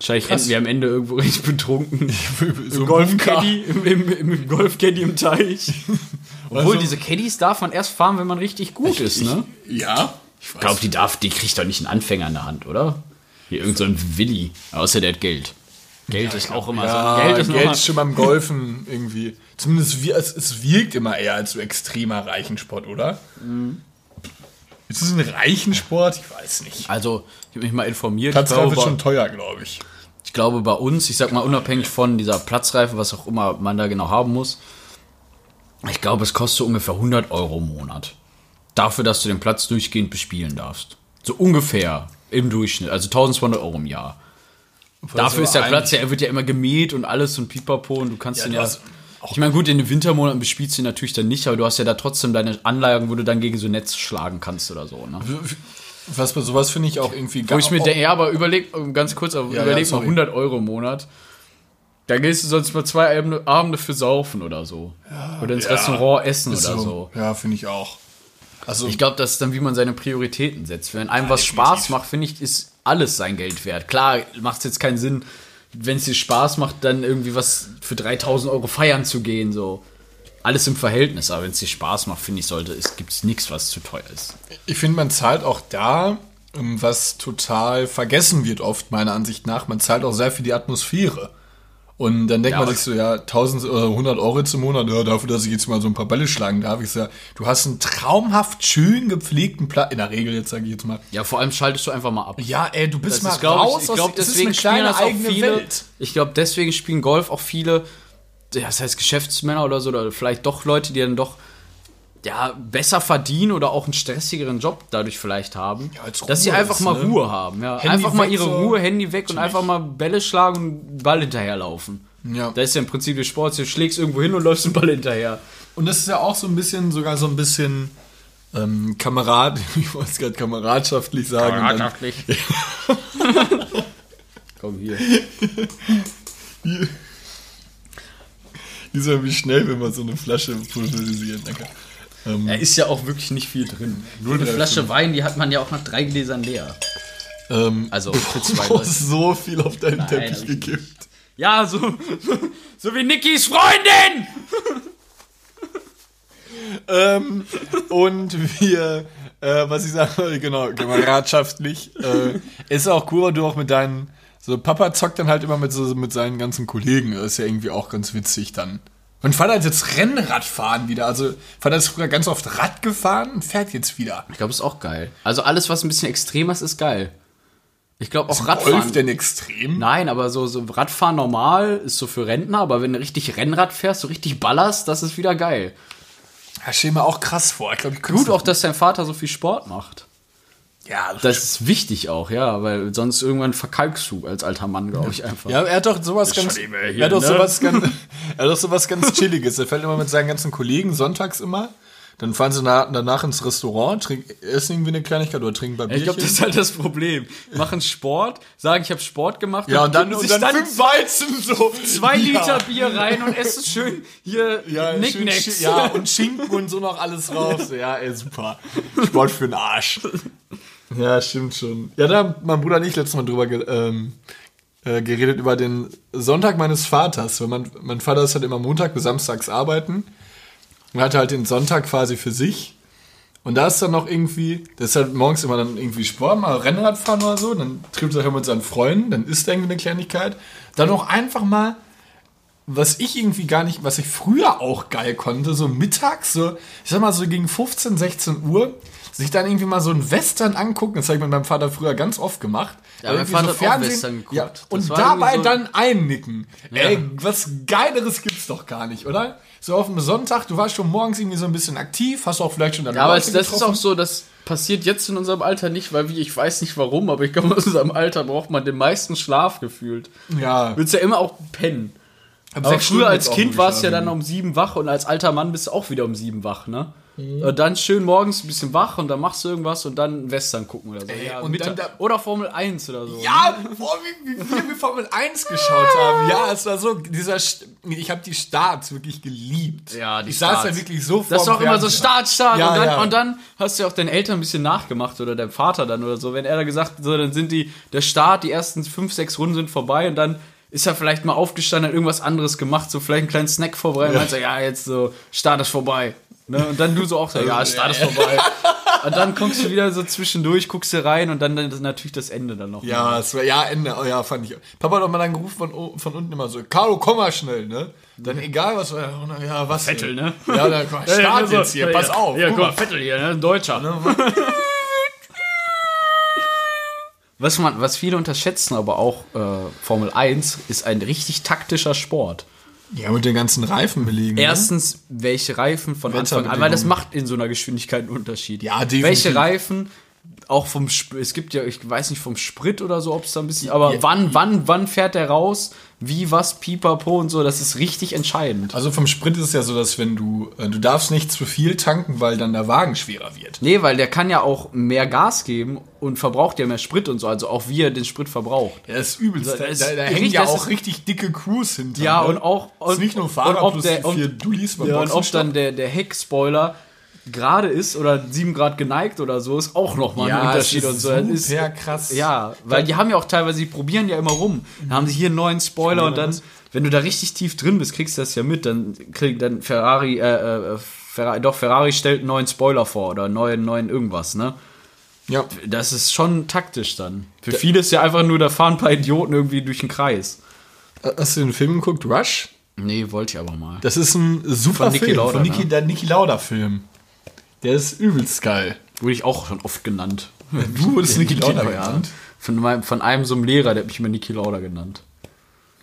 Wahrscheinlich Krass. enden wir am Ende irgendwo (laughs) richtig betrunken. (laughs) so Im Golfcaddy, im, im, im Golfcaddy im Teich. (laughs) Obwohl, Also- diese Caddies darf man erst fahren, wenn man richtig gut ist, ne? Ja. Ich glaube, die darf, die kriegt doch nicht einen Anfänger in der Hand, oder? Hier irgend so ein Willi. Außer der hat Geld. Geld ist auch immer Ja, so. Geld Geld ist, ist, noch schon beim Golfen irgendwie. Zumindest wir, es, es wirkt immer eher als so extremer Reichensport, oder? Mhm. Ist es ein Reichensport? Ich weiß nicht. Also, ich habe mich mal informiert. Platzreife glaube, ist schon teuer, glaube ich. ich glaube, bei uns, ich sag mal, unabhängig von dieser Platzreife, was auch immer man da genau haben muss, ich glaube, es kostet ungefähr 100 Euro im Monat. Dafür, dass du den Platz durchgehend bespielen darfst. So ungefähr im Durchschnitt. Also 1200 Euro im Jahr. Dafür ist der Platz ja, er wird ja immer gemäht und alles und pipapo und du kannst Ja, den du ja. Ich meine, gut, in den Wintermonaten bespielst du natürlich dann nicht, aber du hast ja da trotzdem deine Anlagen, wo du dann gegen so Netz schlagen kannst oder so. Ne? Was bei sowas finde ich auch irgendwie Wo ich mir denke, ja, aber überleg, ganz kurz, aber Ja, überleg ja, mal sorry. 100 Euro im Monat. Da gehst du sonst mal zwei Abende, Abende für saufen oder so. oder ins Restaurant essen oder so. Ja, finde ich auch. Also, Ich glaube, das ist dann, wie man seine Prioritäten setzt. Wenn einem was definitiv. Spaß macht, finde ich, ist alles sein Geld wert. Klar, macht es jetzt keinen Sinn, wenn es dir Spaß macht, dann irgendwie was für 3000 Euro feiern zu gehen. So. Alles im Verhältnis, aber wenn es dir Spaß macht, finde ich, sollte es gibt nichts, was zu teuer ist. ich finde, man zahlt auch da, ähm, was total vergessen wird oft, meiner Ansicht nach, man zahlt auch sehr für die Atmosphäre. Und dann denkt Ja, man sich so, ja, 1000 oder 100 Euro zum Monat, ja, dafür, dass ich jetzt mal so ein paar Bälle schlagen darf. Ich sag, du hast einen traumhaft schön gepflegten Platz, in der Regel jetzt sage ich jetzt mal. Ja, vor allem schaltest du einfach mal ab. Ja, ey, du bist Das mal ist, glaub raus ich, ich aus- glaube, deswegen spielen das auch viele. Welt. Ich glaube, deswegen spielen Golf auch viele, das heißt Geschäftsmänner oder so, oder vielleicht doch Leute, die dann doch ja, besser verdienen oder auch einen stressigeren Job dadurch vielleicht haben. Ja, dass sie einfach ist, mal ne? Ruhe haben. Ja. Handy einfach mal ihre so. Ruhe, Handy weg und einfach mal Bälle schlagen und Ball hinterherlaufen. Ja. Das ist ja im Prinzip der Sport. Du schlägst irgendwo hin und läufst den Ball hinterher. Und das ist ja auch so ein bisschen, sogar so ein bisschen ähm, Kamerad, (laughs) ich wollte es gerade kameradschaftlich sagen. und dann- (laughs) Komm hier. Dieser, wie schnell, wenn man so eine Flasche pulverisieren kann. Ähm, Da ist ja auch wirklich nicht viel drin. Nur eine 0,35. Flasche Wein, die hat man ja auch nach drei Gläsern leer. ähm, Also für zwei du Leute. hast so viel auf deinen Nein, Teppich gekippt. Ja, so, (laughs) so wie Nikis Freundin! (laughs) Ähm, und wir, äh, was ich wollte, genau, kameradschaftlich, äh, ist auch cool, weil du auch mit deinen, so Papa zockt dann halt immer mit, so, mit seinen ganzen Kollegen. Das ist ja irgendwie auch ganz witzig dann. Mein Vater hat jetzt Rennradfahren wieder. Also, Vater ist früher ganz oft Rad gefahren und fährt jetzt wieder. Ich glaube, ist auch geil. Also alles, was ein bisschen extremer ist, ist geil. Ich glaube auch Golf Radfahren. denn extrem? Nein, aber so, so Radfahren normal ist so für Rentner, aber wenn du richtig Rennrad fährst, so richtig ballerst, das ist wieder geil. Das stell mir auch krass vor. Ich glaube, ich Gut auch, dass dein Vater so viel Sport macht. Ja, Das ist wichtig auch, ja, weil sonst irgendwann verkalkst du als alter Mann, glaube ich einfach. Ja, er hat doch sowas ganz, immer er hat doch ne? sowas ganz, (laughs) er hat doch sowas ganz chilliges. Er fällt immer mit seinen ganzen Kollegen sonntags immer. Dann fahren sie na, danach ins Restaurant, trinken, essen irgendwie eine Kleinigkeit oder trinken bei Ich glaube, das ist halt das Problem. Machen Sport, sagen, ich habe Sport gemacht ja, und dann, und sich dann, fünf Weizen so. (laughs) zwei ja. Liter Bier rein und essen schön hier Ja, schön, Nicknacks. schi- ja, und Schinken und so noch alles raus. Ja, ey, super. Sport für den Arsch. Ja, stimmt schon. Ja, da haben mein Bruder und ich letztes Mal drüber ge ähm, äh, geredet, über den Sonntag meines Vaters. Weil mein, mein Vater ist halt immer Montag bis Samstags arbeiten. Und hatte halt den Sonntag quasi für sich. Und da ist dann noch irgendwie, das ist halt morgens immer dann irgendwie Sport, mal Rennrad fahren oder so. Dann trifft er sich mit seinen Freunden, dann isst er irgendwie eine Kleinigkeit. Dann auch einfach mal was ich irgendwie gar nicht, was ich früher auch geil konnte, so mittags, so, ich sag mal so gegen 15, 16 Uhr, sich dann irgendwie mal so ein Western angucken, das habe ich mit meinem Vater früher ganz oft gemacht. Ja, mein Vater hat auch Western geguckt. Ja, und dabei so- dann einnicken. Ey, was Geileres gibt's doch gar nicht, oder? So auf dem Sonntag, du warst schon morgens irgendwie so ein bisschen aktiv, hast auch vielleicht schon deine Ja, aber das ist auch so, das passiert jetzt in unserem Alter nicht, weil wie, ich weiß nicht warum, aber ich glaube, in unserem Alter braucht man den meisten Schlaf gefühlt. Ja. Willst ja immer auch pennen. Aber sechs früher als Kind warst du ja dann um sieben wach und als alter Mann bist du auch wieder um sieben wach, ne? Mhm. Und dann schön morgens ein bisschen wach und dann machst du irgendwas und dann Western gucken oder so. ja, und Mittag- dann da- oder Formel 1 oder so. Ja, boah, wie, wie viel wir Formel 1 geschaut haben. Ja, es war so, dieser, St- ich habe die Starts wirklich geliebt. Ja, die Ich saß da Starts. wirklich so Das ist auch immer so. Start, Start Ja, und, dann, ja. und dann hast du ja auch deinen Eltern ein bisschen nachgemacht oder deinem Vater dann oder so. Wenn er da gesagt hat, so, dann sind die, der Start, die ersten fünf, sechs Runden sind vorbei und dann ist er vielleicht mal aufgestanden, hat irgendwas anderes gemacht, so vielleicht einen kleinen Snack vorbereitet und meint so, ja, jetzt so, Start ist vorbei. Ne? Und dann du so auch so, ja, Start ist vorbei. Und dann kommst du wieder so zwischendurch, guckst du rein und dann, dann ist natürlich das Ende dann noch. Ja, es war, ja, Ende, oh, ja, fand ich. Papa hat auch mal dann gerufen von, von unten immer so, Carlo, komm mal schnell, ne? Dann egal was, ja, was. Vettel, ne? Ja, dann komm, start jetzt hier, pass auf. Ja, guck mal, mal. Vettel hier, ne? Ein Deutscher. (laughs) Was, man, was viele unterschätzen, aber auch äh, Formel 1, ist ein richtig taktischer Sport. Ja, mit den ganzen Reifen belegen. ne? Erstens, welche Reifen von Anfang an, weil das macht in so einer Geschwindigkeit einen Unterschied. Ja, definitiv. Welche Reifen auch vom, Sp es gibt ja, ich weiß nicht, vom Sprit oder so, ob es da ein bisschen, aber Ja. wann, wann, wann fährt der raus? Wie, was, pipapo und so, das ist richtig entscheidend. Also vom Sprit ist es ja so, dass wenn du, äh, du darfst nicht zu viel tanken, weil dann der Wagen schwerer wird. Nee, weil der kann ja auch mehr Gas geben und verbraucht ja mehr Sprit und so, also auch wie er den Sprit verbraucht. Ja, das ist übelst. Da, da, da richtig- hängen ja das auch richtig dicke Crews hinter. Ja, ne? und auch. Das ist nicht nur Fahrer und plus der, vier und, Dullis beim ja, und ob dann der, der Heckspoiler gerade ist oder 7 Grad geneigt oder so, ist auch nochmal ein Unterschied und so. Das ist, super krass. ja, weil die haben ja auch teilweise, die probieren ja immer rum. Dann haben sie hier einen neuen Spoiler und dann, wenn du da richtig tief drin bist, kriegst du das ja mit. Dann kriegt dann Ferrari, äh, äh, Ferrari, doch, Ferrari stellt einen neuen Spoiler vor oder einen neuen, neuen irgendwas, ne? Ja. Das ist schon taktisch dann. Für viele ist ja einfach nur, da fahren ein paar Idioten irgendwie durch den Kreis. Hast du den Film geguckt, Rush? Nee, wollte ich aber mal. Das ist ein super Von Film. Lauda, von Niki, ne? der Niki Lauda Film. Der ist übelst geil. Wurde ich auch schon oft genannt. (laughs) Du wurdest Niki Lauda ja. genannt. Von, meinem, von einem so einem Lehrer, der hat mich immer Niki Lauda genannt.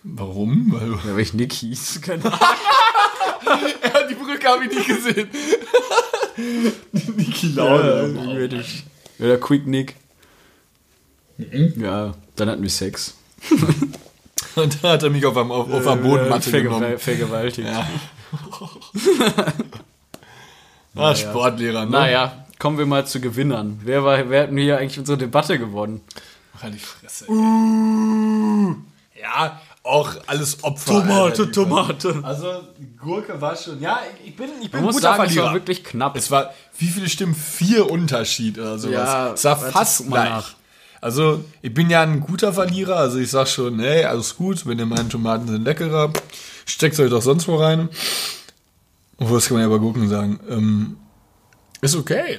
Warum? Weil Ja, weil ich Nick hieß. Keine Ahnung. (laughs) ja, die Brücke habe ich nicht gesehen. (laughs) Niki Lauda. Ja, der Quick Nick. Ja, dann hatten wir Sex. Und da hat er mich auf, einem, auf, auf der Bodenmatte Verge genommen. Vergewaltigt. Ja. Ah, Sportlehrer, ne? Naja, kommen wir mal zu Gewinnern. Wer, war, wer hat denn hier eigentlich unsere Debatte gewonnen? Ach, halt die Fresse. Ja, auch alles Opfer. Alter, die Tomate. Also, die Gurke war schon. Ja, ich bin, ich bin Man muss guter sagen, es Verlierer. war wirklich knapp. Es war, wie viele Stimmen? Vier Unterschied oder sowas. Ja, es war fast gleich. nach. Also, ich bin ja ein guter Verlierer. Also, ich sag schon, hey, alles gut, wenn ihr meinen Tomaten sind leckerer, steckt euch doch sonst wo rein. Obwohl, das kann man ja bei Gurken sagen. Ähm, ist okay.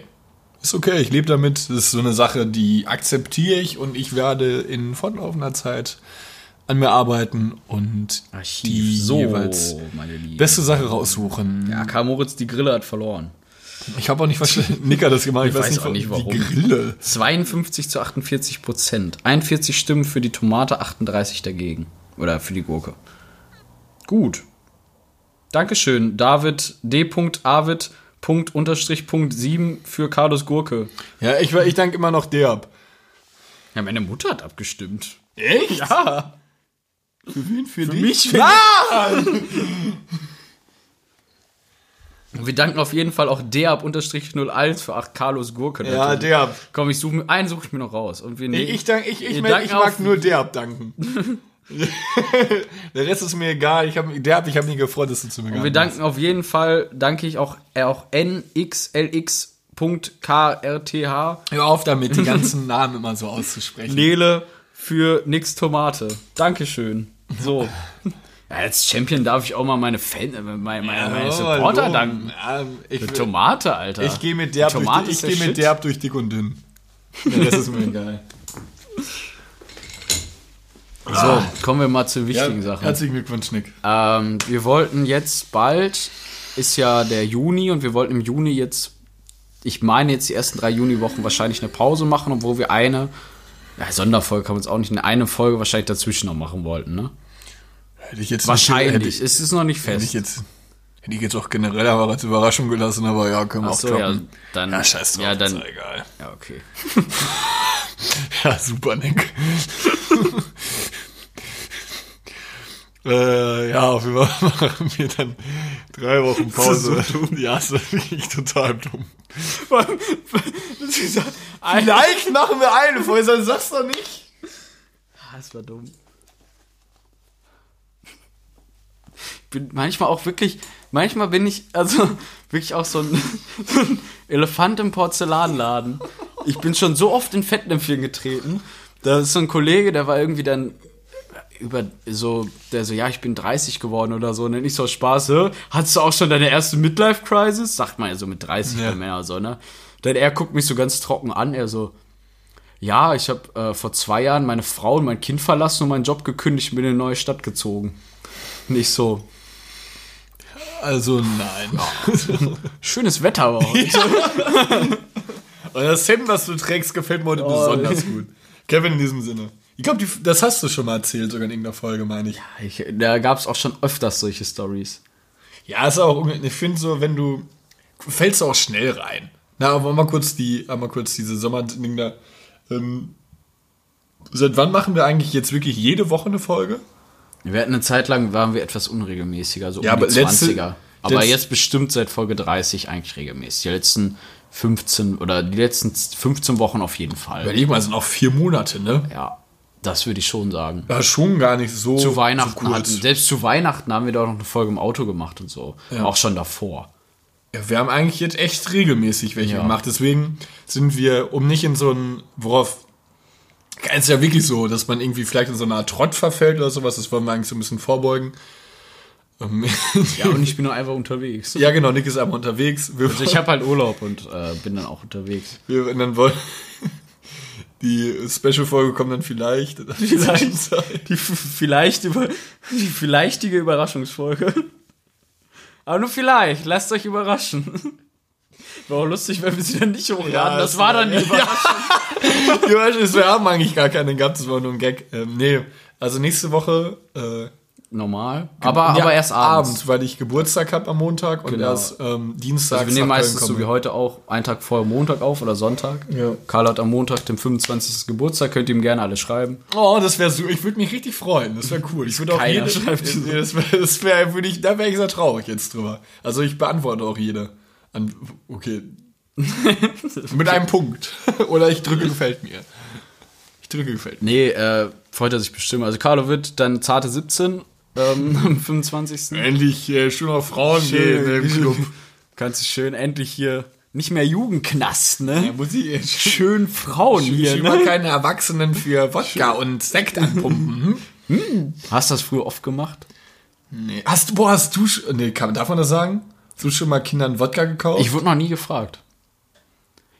Ist okay, ich lebe damit. Das ist so eine Sache, die akzeptiere ich und ich werde in fortlaufender Zeit an mir arbeiten und die jeweils meine Liebe. beste Sache raussuchen. Ja, Karl Moritz, die Grille hat verloren. Ich habe auch nicht verstanden. (laughs) Nick hat das gemacht. Ich, weiß, weiß nicht, nicht, warum. Die Grille. 52 zu 48 Prozent. 41 Stimmen für die Tomate, 38 dagegen. Oder für die Gurke. Gut. Dankeschön, David D. Avid. Punkt unterstrich Punkt 7 für Carlos Gurke. Ja, ich, ich danke immer noch derb. Ja, meine Mutter hat abgestimmt. Echt? Ja. Für wen? Für, Für dich? mich? Und wir danken auf jeden Fall auch derb unterstrich 01 für 8 Carlos Gurke. Ja, derb. Komm, ich suche mir einen suche ich mir noch raus. Und wir Ich, ich, dank, ich, ich, danken ich mag nur derb danken. (laughs) (laughs) Der Rest ist mir egal. Ich habe derb, ich habe mich gefreut, dass du zu mir Und wir danken auf jeden Fall, danke ich auch, äh, auch nxlx.krth Hör auf damit, die ganzen (laughs) Namen immer so auszusprechen. Nele für nix Tomate. Dankeschön. So. (laughs) Ja, als Champion darf ich auch mal meine Fan, äh, meine, meine, meine Supporter hallo. danken. Ja, ich Für Tomate, Alter. ich gehe mit derb, durch, ich geh mit derb durch dick und dünn. Der Rest ist mir egal. So, kommen wir mal zu wichtigen Sachen. Herzlichen Glückwunsch, Nick. Ähm, wir wollten jetzt bald, ist ja der Juni und wir wollten im Juni jetzt, ich meine jetzt die ersten drei Juniwochen wahrscheinlich eine Pause machen, obwohl wir eine, ja, Sonderfolge kann man es auch nicht, eine Folge wahrscheinlich dazwischen noch machen wollten, ne? Hätte ich jetzt Wahrscheinlich, Hätte ich, es ist noch nicht hätte ich fest. jetzt, hätte ich jetzt auch generell aber als Überraschung gelassen, aber ja, können wir Ach auch so, ja, droppen. dann, Ja, scheiß drauf, ja, dann, ist ja egal. ja, okay. (laughs) Ja, super, Nick. (laughs) äh, ja, auf jeden Fall (laughs) machen wir dann drei Wochen Pause. Das ist so Ja, ist wirklich total dumm. Vielleicht machen wir eine sagst du doch nicht. Das war dumm. Ich bin manchmal auch wirklich, manchmal bin ich, also wirklich auch so ein, so ein Elefant im Porzellanladen. Ich bin schon so oft in Fettnäpfchen getreten. Da ist so ein Kollege, der war irgendwie dann über so, der so, ja, ich bin 30 geworden oder so, ne, nicht so Spaß, hä? Hattest du auch schon deine erste Midlife-Crisis? Sagt man ja so mit 30 Ja. bei Männern so, ne? Dann er guckt mich so ganz trocken an, er so, ja, ich habe äh, vor zwei Jahren meine Frau und mein Kind verlassen und meinen Job gekündigt und bin in eine neue Stadt gezogen. Nicht so. Also nein. (laughs) Schönes Wetter aber heute. (laughs) Und das Hemd, was du trägst, gefällt mir heute Oh. besonders gut. Kevin, in diesem Sinne. Ich glaube, das hast du schon mal erzählt, sogar in irgendeiner Folge, meine ich. Ich, da gab es auch schon öfters solche Stories. Ja, ist auch, ich finde so, wenn du, fällst du auch schnell rein. Na, aber mal kurz die, einmal kurz diese Sommerding da. Ähm, seit wann machen wir eigentlich jetzt wirklich jede Woche eine Folge? Wir hatten eine Zeit lang, waren wir etwas unregelmäßiger, so Ja, um die aber letzte- 20er. Aber letzt- jetzt bestimmt seit Folge 30 eigentlich regelmäßig. Die letzten 15 oder die letzten 15 Wochen auf jeden Fall. Überleg mal, sind auch vier Monate, ne? Ja, das würde ich schon sagen. Ja, schon gar nicht so. Zu Weihnachten so hatten, selbst zu Weihnachten haben wir doch noch eine Folge im Auto gemacht und so. Ja. Auch schon davor. Ja, wir haben eigentlich jetzt echt regelmäßig welche Ja. gemacht. Deswegen sind wir, um nicht in so ein, worauf. Es ist ja wirklich so, dass man irgendwie vielleicht in so eine Art Trott verfällt oder sowas. Das wollen wir eigentlich so ein bisschen vorbeugen. Ähm, (laughs) Ja, und ich bin nur einfach unterwegs. ja, genau, Nick ist einmal unterwegs. Wir, Also ich habe halt Urlaub und äh, bin dann auch unterwegs. wir und dann wollen. Die Special-Folge kommt dann vielleicht. (laughs) Vielleicht. Die vielleicht über die vielleichtige Überraschungsfolge. Aber nur vielleicht, lasst euch überraschen. War auch lustig, wenn wir sie dann nicht hochladen. Ja, das das war dann die (laughs) Überraschung. Die Überraschung ist, wir haben eigentlich gar keinen gehabt, das war nur ein Gag. Ähm, nee, also nächste Woche. Äh, Normal. Aber, ja, aber erst abends. weil ich Geburtstag habe am Montag und Genau. erst ähm, Dienstag. Also wir nehmen meistens so wie heute auch einen Tag vor Montag auf oder Sonntag. Ja. Karl hat am Montag, dem 25. Geburtstag, könnt ihr ihm gerne alle schreiben. Oh, das wäre so. Ich würde mich richtig freuen. Das wäre cool. Ich würde auch Keiner jede. schreibt Nee, das wäre, das wär, würde ich. Da wäre ich sehr traurig jetzt drüber. Also ich beantworte auch jede. An, okay. (laughs) Mit einem Punkt. (laughs) Oder ich drücke gefällt mir. Ich drücke gefällt mir. Nee, äh, freut er sich bestimmt. Also Carlo wird dann zarte 17 ähm, (laughs) am 25. Endlich äh, schon auf Frauen gehen ne, im Club. (laughs) Kannst du schön endlich hier nicht mehr Jugendknast, ne? Ja, muss ich jetzt Schön Frauen hier, hier, mal ne? keine Erwachsenen für Wodka und Sekt anpumpen. (laughs) Hm? Hast du das früher oft gemacht? Nee. Hast du, boah, hast du, nee, kann, darf man das sagen? Hast du schon mal Kindern Wodka gekauft? Ich wurde noch nie gefragt.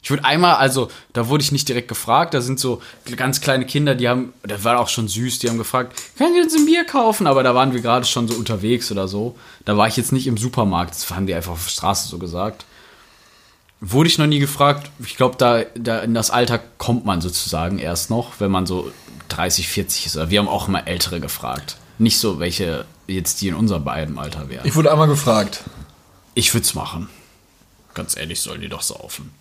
Ich wurde einmal, also da wurde ich nicht direkt gefragt, da sind so ganz kleine Kinder, die haben, das war auch schon süß, die haben gefragt, können wir uns ein Bier kaufen? Aber da waren wir gerade schon so unterwegs oder so. Da war ich jetzt nicht im Supermarkt, das haben die einfach auf der Straße so gesagt. Wurde ich noch nie gefragt. Ich glaube, da, da in das Alter kommt man sozusagen erst noch, wenn man so 30, 40 ist. Wir haben auch immer Ältere gefragt. Nicht so welche jetzt, die in unserem beiden Alter wären. ich wurde einmal gefragt. Ich würde es machen. Ganz ehrlich, sollen die doch saufen.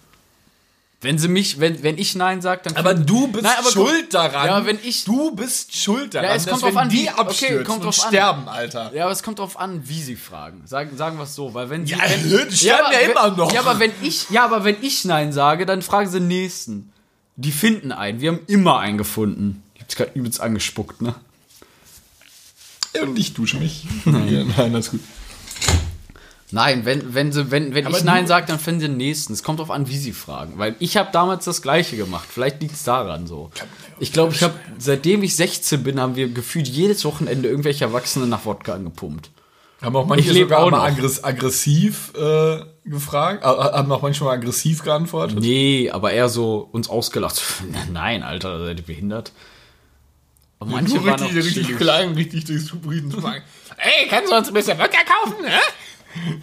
Wenn sie mich, wenn, wenn ich Nein sage, dann. Aber du bist Nein, aber schuld daran. Ja, wenn ich- Du bist schuld daran, Ja, es kommt dass drauf wenn an, die wie- okay, abstürzen kommt und an. sterben, Alter. Ja, aber es kommt drauf an, wie sie fragen. Sagen, sagen wir es so, weil wenn sie. Ja, wenn, (laughs) die sterben aber ja immer noch. Ja, aber wenn ich, ja, aber wenn ich Nein sage, dann fragen sie den nächsten. Die finden einen. Wir haben immer einen gefunden. Ich hab's gerade übelst angespuckt, ne? Und ich dusche mich. Ja, (laughs) nein, das ist gut. Nein, wenn, wenn, sie, wenn, wenn Aber ich Nein sage, dann finden sie den nächsten. Es kommt drauf an, wie sie fragen. Weil ich habe damals das Gleiche gemacht. Vielleicht liegt es daran so. Ich glaube, ich habe, seitdem ich 16 bin, haben wir gefühlt jedes Wochenende irgendwelche Erwachsene nach Wodka angepumpt. Haben auch manche Ich sogar auch mal noch. aggress aggressiv äh, gefragt. Äh, haben auch manchmal aggressiv geantwortet. Nee, aber eher so uns ausgelacht. (laughs) Nein, Alter, seid ihr behindert? Aber manche Manche waren auch richtig, richtig klein, richtig durchs Hybriden fragen. Ey, kannst du uns ein bisschen Wodka kaufen? Ne? (laughs)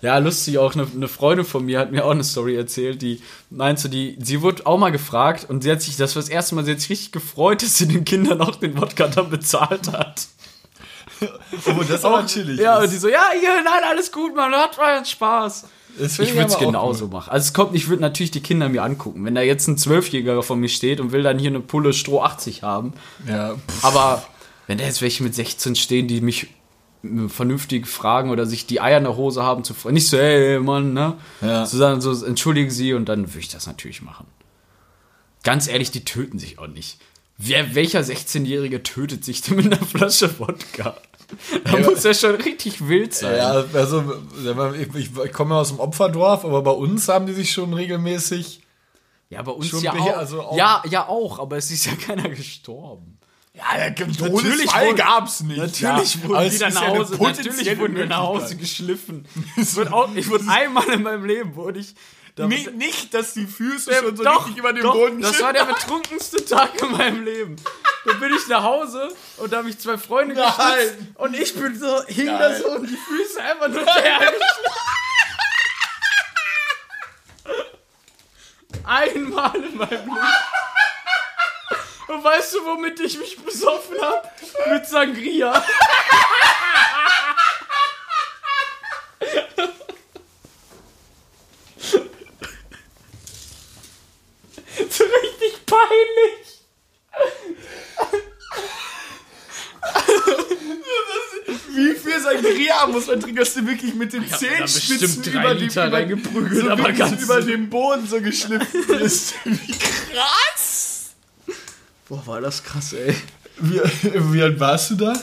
Ja, lustig auch, eine, eine Freundin von mir hat mir auch eine Story erzählt, die meinte, die, sie wurde auch mal gefragt und sie hat sich, das war das erste Mal, sie hat sich richtig gefreut, dass sie den Kindern auch den Wodka dann bezahlt hat. (laughs) Oh, das ist auch chillig. Ja, und ist. die so, ja, hier, nein, alles gut, man hat mal Spaß. Das Ich würde es genauso machen. Also es kommt, ich würde natürlich die Kinder mir angucken. Wenn da jetzt ein Zwölfjähriger von mir steht und will dann hier eine Pulle Stroh 80 haben, Ja, aber wenn da jetzt welche mit 16 stehen, die mich vernünftig fragen oder sich die Eier in der Hose haben zu fragen, nicht so, hey, Mann, ne? Ja. Sagen so, entschuldigen Sie und dann würde ich das natürlich machen. Ganz ehrlich, die töten sich auch nicht. Wer, welcher 16-Jährige tötet sich denn mit einer Flasche Wodka? Da Ja, muss ja schon richtig wild sein. ja, also ich, ich, ich komme aus dem Opferdorf, aber bei uns haben die sich schon regelmäßig. Ja, bei uns Schon ja auch. also auch- Ja, ja auch, aber es ist ja keiner gestorben. Ja, Natürlich Fall wurde- gab's nicht. Natürlich ja, wurden wieder nach ja Hause, natürlich wurden wir nach Hause geschliffen. (laughs) Ich wurde, auch, ich wurde einmal in meinem Leben, wurde ich. Da, Nicht, nicht, dass die Füße schon so doch, richtig über dem Boden das war der betrunkenste Tag in meinem Leben. Da bin ich nach Hause und da haben mich zwei Freunde Nein. und ich bin so, hing da so und die Füße einfach nur hergeschlagen. (laughs) Einmal in meinem Leben. Und weißt du, womit ich mich besoffen hab? Mit Sangria. so richtig peinlich. Wie viel Sangria muss man trinken? dass du wirklich mit den Zehenspitzen über, dem, über, geprügelt, so aber ganz über den Boden so geschliffen bist? (laughs) Wie krass! Boah, war das krass, ey. Wie, wie alt warst du da?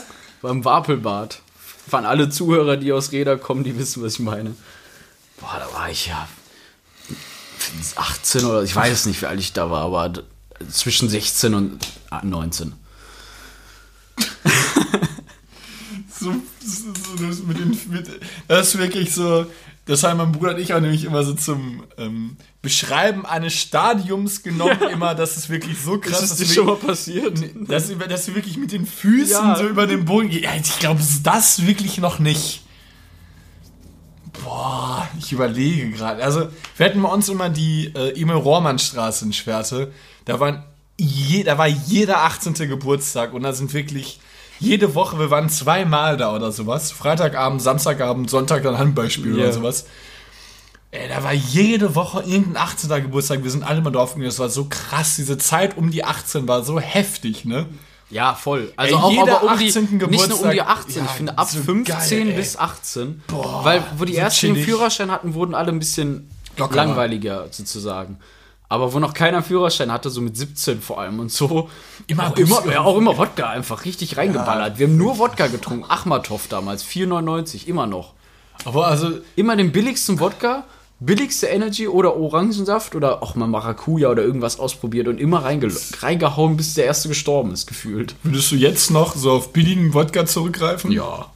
Beim Wapelbad. Von alle Zuhörer, die aus Reda kommen, die wissen, was ich meine. Boah, da war ich ja 18 oder ich weiß nicht, wie alt ich da war, aber zwischen 16 und 19. (laughs) So, so, so das mit den, mit, das ist wirklich so, das haben mein Bruder und ich auch nämlich immer so zum ähm, Beschreiben eines Stadiums genommen, immer, dass es wirklich so krass Ist dir wir- schon mal passiert? dass, dass du wirklich mit den Füßen Ja. so über den Boden gehst. Ja, ich glaube, das wirklich noch nicht. Boah, ich überlege gerade. Also, wir hatten bei uns immer die äh, Emil-Rohrmann-Straße in Schwerte. Da, waren je, da war jeder 18. Geburtstag und da sind wirklich jede Woche, wir waren zweimal da oder sowas. Freitagabend, Samstagabend, Sonntag dann Handballspiel Ja. oder sowas. Ey, da war jede Woche irgendein 18. Geburtstag. Wir sind alle mal drauf gegangen. Das war so krass. Diese Zeit um die 18 war so heftig, ne? Ja, voll. Also Ey, auch jeder aber um die, 18. nicht nur um die Geburtstag. 18, ich Ja, finde ab so 15 geil, bis 18. weil wo die so ersten den chillig. Führerschein hatten, wurden alle ein bisschen Lockerer. langweiliger sozusagen. Aber wo noch keiner Führerschein hatte, so mit 17 vor allem und so, Immer auch immer, ja, auch immer Wodka einfach richtig reingeballert. Wir haben nur Wodka getrunken. Achmatov damals, 4,99, immer noch. Aber also, Immer den billigsten Wodka, billigste Energy oder Orangensaft oder auch mal Maracuja oder irgendwas ausprobiert und immer reinge reingehauen, bis der erste gestorben ist, gefühlt. würdest du jetzt noch so auf billigen Wodka zurückgreifen? Ja.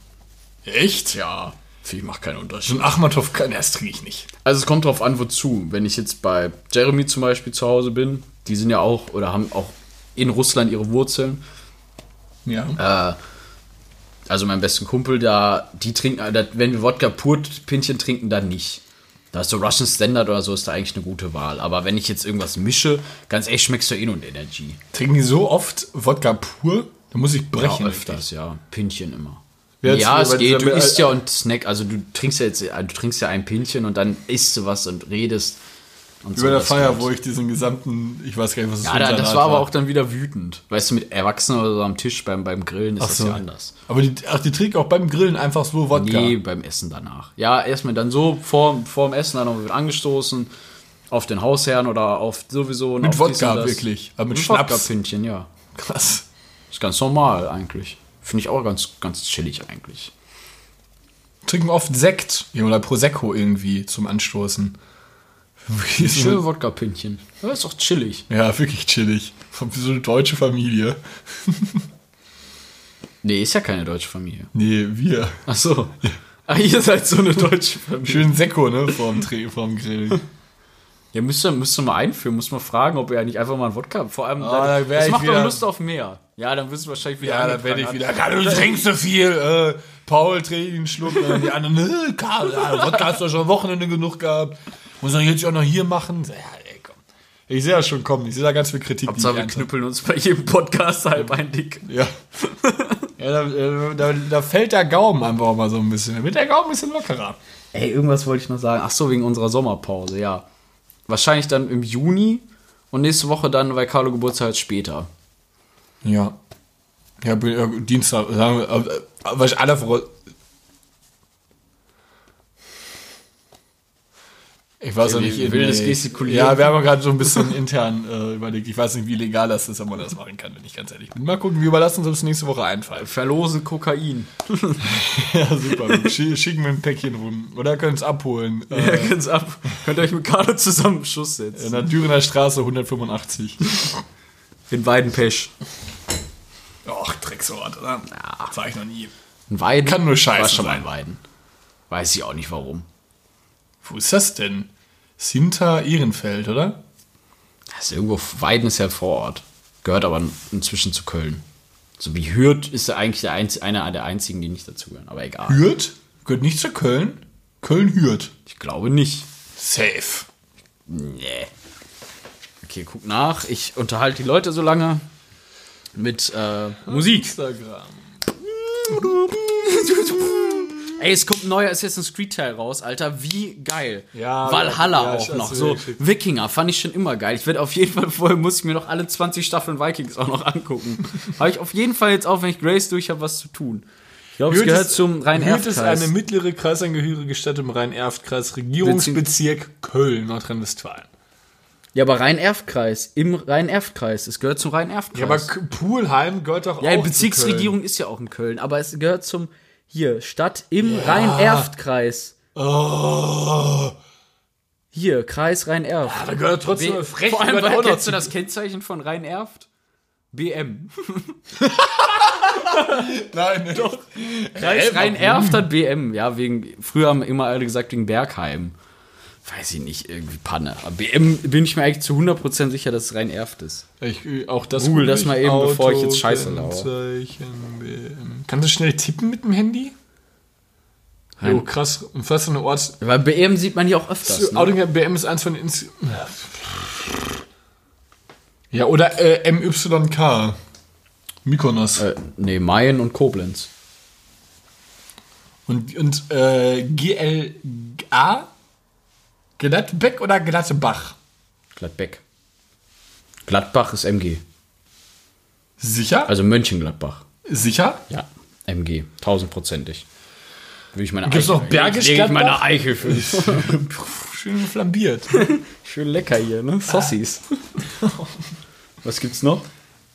Echt? Ja. Ich macht keinen Unterschied. ein Achmatov kann, das trinke ich nicht. Also es kommt drauf an, wozu. Wenn ich jetzt bei Jeremy zum Beispiel zu Hause bin, die sind ja auch oder haben auch in Russland ihre Wurzeln. Ja. Also mein besten Kumpel, da, die trinken, äh, wenn wir Wodka pur Pinchen trinken, dann nicht. Da ist so Russian Standard oder so, ist da eigentlich eine gute Wahl. Aber wenn ich jetzt irgendwas mische, ganz ehrlich, schmeckst du eh nur Energy. Trinken die so oft Wodka pur? Da muss ich Ja, brechen. öfters, ja. Pinchen immer. Ja, es geht. Du isst ja und Snack, also du trinkst ja jetzt, äh, du trinkst ja ein Pinchen und dann isst du was und redest. Und Über der das Feier, wo ich diesen gesamten, ich weiß gar nicht, was es Ja, da, das Salat war aber auch dann wieder wütend. Weißt du, mit Erwachsenen oder so am Tisch beim, beim Grillen ist Ach das so. ja anders. Aber die, ach, die trinken auch beim Grillen einfach so Wodka. Nee, beim Essen danach. Ja, erstmal dann so vor, vor dem Essen dann noch wird angestoßen auf den Hausherrn oder auf sowieso. Mit auf Wodka das. wirklich, aber mit Mit Schnaps. Wodka-Pünktchen, ja. Krass. Ist ganz normal eigentlich. Finde ich auch ganz, ganz chillig eigentlich. Trinken oft Sekt ja, oder Prosecco irgendwie zum Anstoßen. (laughs) Schöne Wodka-Pünktchen. Ja, ist doch chillig. Ja, wirklich chillig. So eine deutsche Familie. (laughs) Nee, ist ja keine deutsche Familie. Nee, wir. Ach so. Ach, ihr seid so eine (laughs) deutsche Familie. Schön Sekko, ne? Vorm, Dreh, vorm Grill. Ja, müsst ihr, müsst ihr mal einführen, muss mal fragen, ob ihr nicht einfach mal einen Wodka, vor allem, Ah, da wär das ich macht doch Lust auf mehr. Ja, dann wirst du wahrscheinlich wieder Ja, dann werde ich wieder. Karl, du trinkst so viel. Äh, Paul trinkt einen Schluck. Und dann die anderen, äh, Karl, ja, Wodka hast du doch schon am Wochenende genug gehabt. Muss er jetzt auch noch hier machen? Ja, ey, komm. Ich sehe das schon kommen. Ich sehe da ganz viel Kritik. Hauptsache, wir knüppeln uns bei jedem Podcast halb ein Dick. Ja. ja da, äh, da, da fällt der Gaumen einfach mal so ein bisschen. Da wird der Gaumen ein bisschen lockerer. Ey, irgendwas wollte ich noch sagen. Ach so, wegen unserer Sommerpause, ja. Wahrscheinlich dann im Juni und nächste Woche dann, weil Carlo Geburtstag hat, später. Ja. Ja, ja, Dienstag, sagen wir, äh, äh, was ich aller voraus. Ich weiß auch nicht. in- wildes nee. Gestikulieren. Ja, wir haben gerade so ein bisschen (laughs) intern äh, überlegt. Ich weiß nicht, wie legal das ist, ob man das machen kann, wenn ich ganz ehrlich bin. Mal gucken, wir überlassen uns das nächste Woche einfallen. Verlosen Kokain. (laughs) Ja, super. Sch- Schicken wir ein Päckchen rum. Oder können es abholen. Ja, Äh, ganz ab. Könnt ihr euch mit Carlo zusammen einen Schuss in setzen. der Dürener Straße 185. In Weidenpesch. Och, Drecksort, oder? Ja. War ich noch nie. In Weiden? Kann nur scheiße War schon mal sein. in Weiden. Weiß ich auch nicht warum. Wo ist das denn? Sinter Ehrenfeld, oder? Das ist irgendwo, Weiden ist ja vor Ort. Gehört aber inzwischen zu Köln. So wie Hürth ist ja eigentlich der einz einer der einzigen, die nicht dazugehören. Aber egal. Hürth? Gehört nicht zu Köln? Köln-Hürth. Ich glaube nicht. Safe. Nee. Okay, guck nach. Ich unterhalte die Leute so lange mit äh, Musik. Instagram. (laughs) Ey, es kommt ein neuer Assassin's Creed Teil raus, Alter. Wie geil. Ja, Valhalla ja, auch das noch. So. Wikinger fand ich schon immer geil. Ich werde auf jeden Fall vorher muss ich mir noch alle 20 Staffeln Vikings auch noch angucken. (laughs) habe ich auf jeden Fall jetzt auch, wenn ich Grace durch habe, was zu tun. Ich glaube, es gehört zum Hürth ist Rhein-Erft-Kreis. eine mittlere kreisangehörige Stadt im Rhein-Erft-Kreis, Regierungsbezirk Köln, Nordrhein-Westfalen. Ja, aber Rhein-Erft-Kreis. Im Rhein-Erft-Kreis. Es gehört zum Ja, Rhein-Erft-Kreis. aber K- Pulheim gehört doch Ja, auch die Bezirksregierung ist ja auch in Köln, aber es gehört zum hier Stadt im Rhein-Erft-Kreis. zu Köln. Oh, Hier Kreis Rhein-Erft. da gehört trotzdem B- frech Vor allem, gehört weil, kennst du das Kennzeichen von Rhein-Erft? BM. (laughs) Nein, doch. Kreis? Rhein-Erft hat BM. Ja, wegen, früher haben immer alle gesagt wegen Bergheim. Weiß ich nicht, irgendwie Panne. Aber BM bin ich mir eigentlich zu 100% sicher, dass es Rhein-Erft ist. Ich, äh, auch das Google das mal eben, bevor ich jetzt Scheiße BM. Kannst du schnell tippen mit dem Handy? Nein. Jo, krass. Und fast eine Orts... Weil BM sieht man hier auch öfters. Ne? Audinger BM ist eins von den... Ins ja, oder äh, MYK. Mykonos. Äh, nee, Mayen und Koblenz. Und, und äh, GLA? Gladbeck oder Glattebach? Gladbeck. Gladbach ist MG. Sicher? Also Mönchengladbach. Sicher? Ja, MG. Tausendprozentig. Würde ich meine Gibt's noch Bergisch Lege ich meine Gladbach? Eichel für. (laughs) Schön flambiert. (laughs) Schön lecker hier, ne? Sossis. (laughs) Was gibt's noch?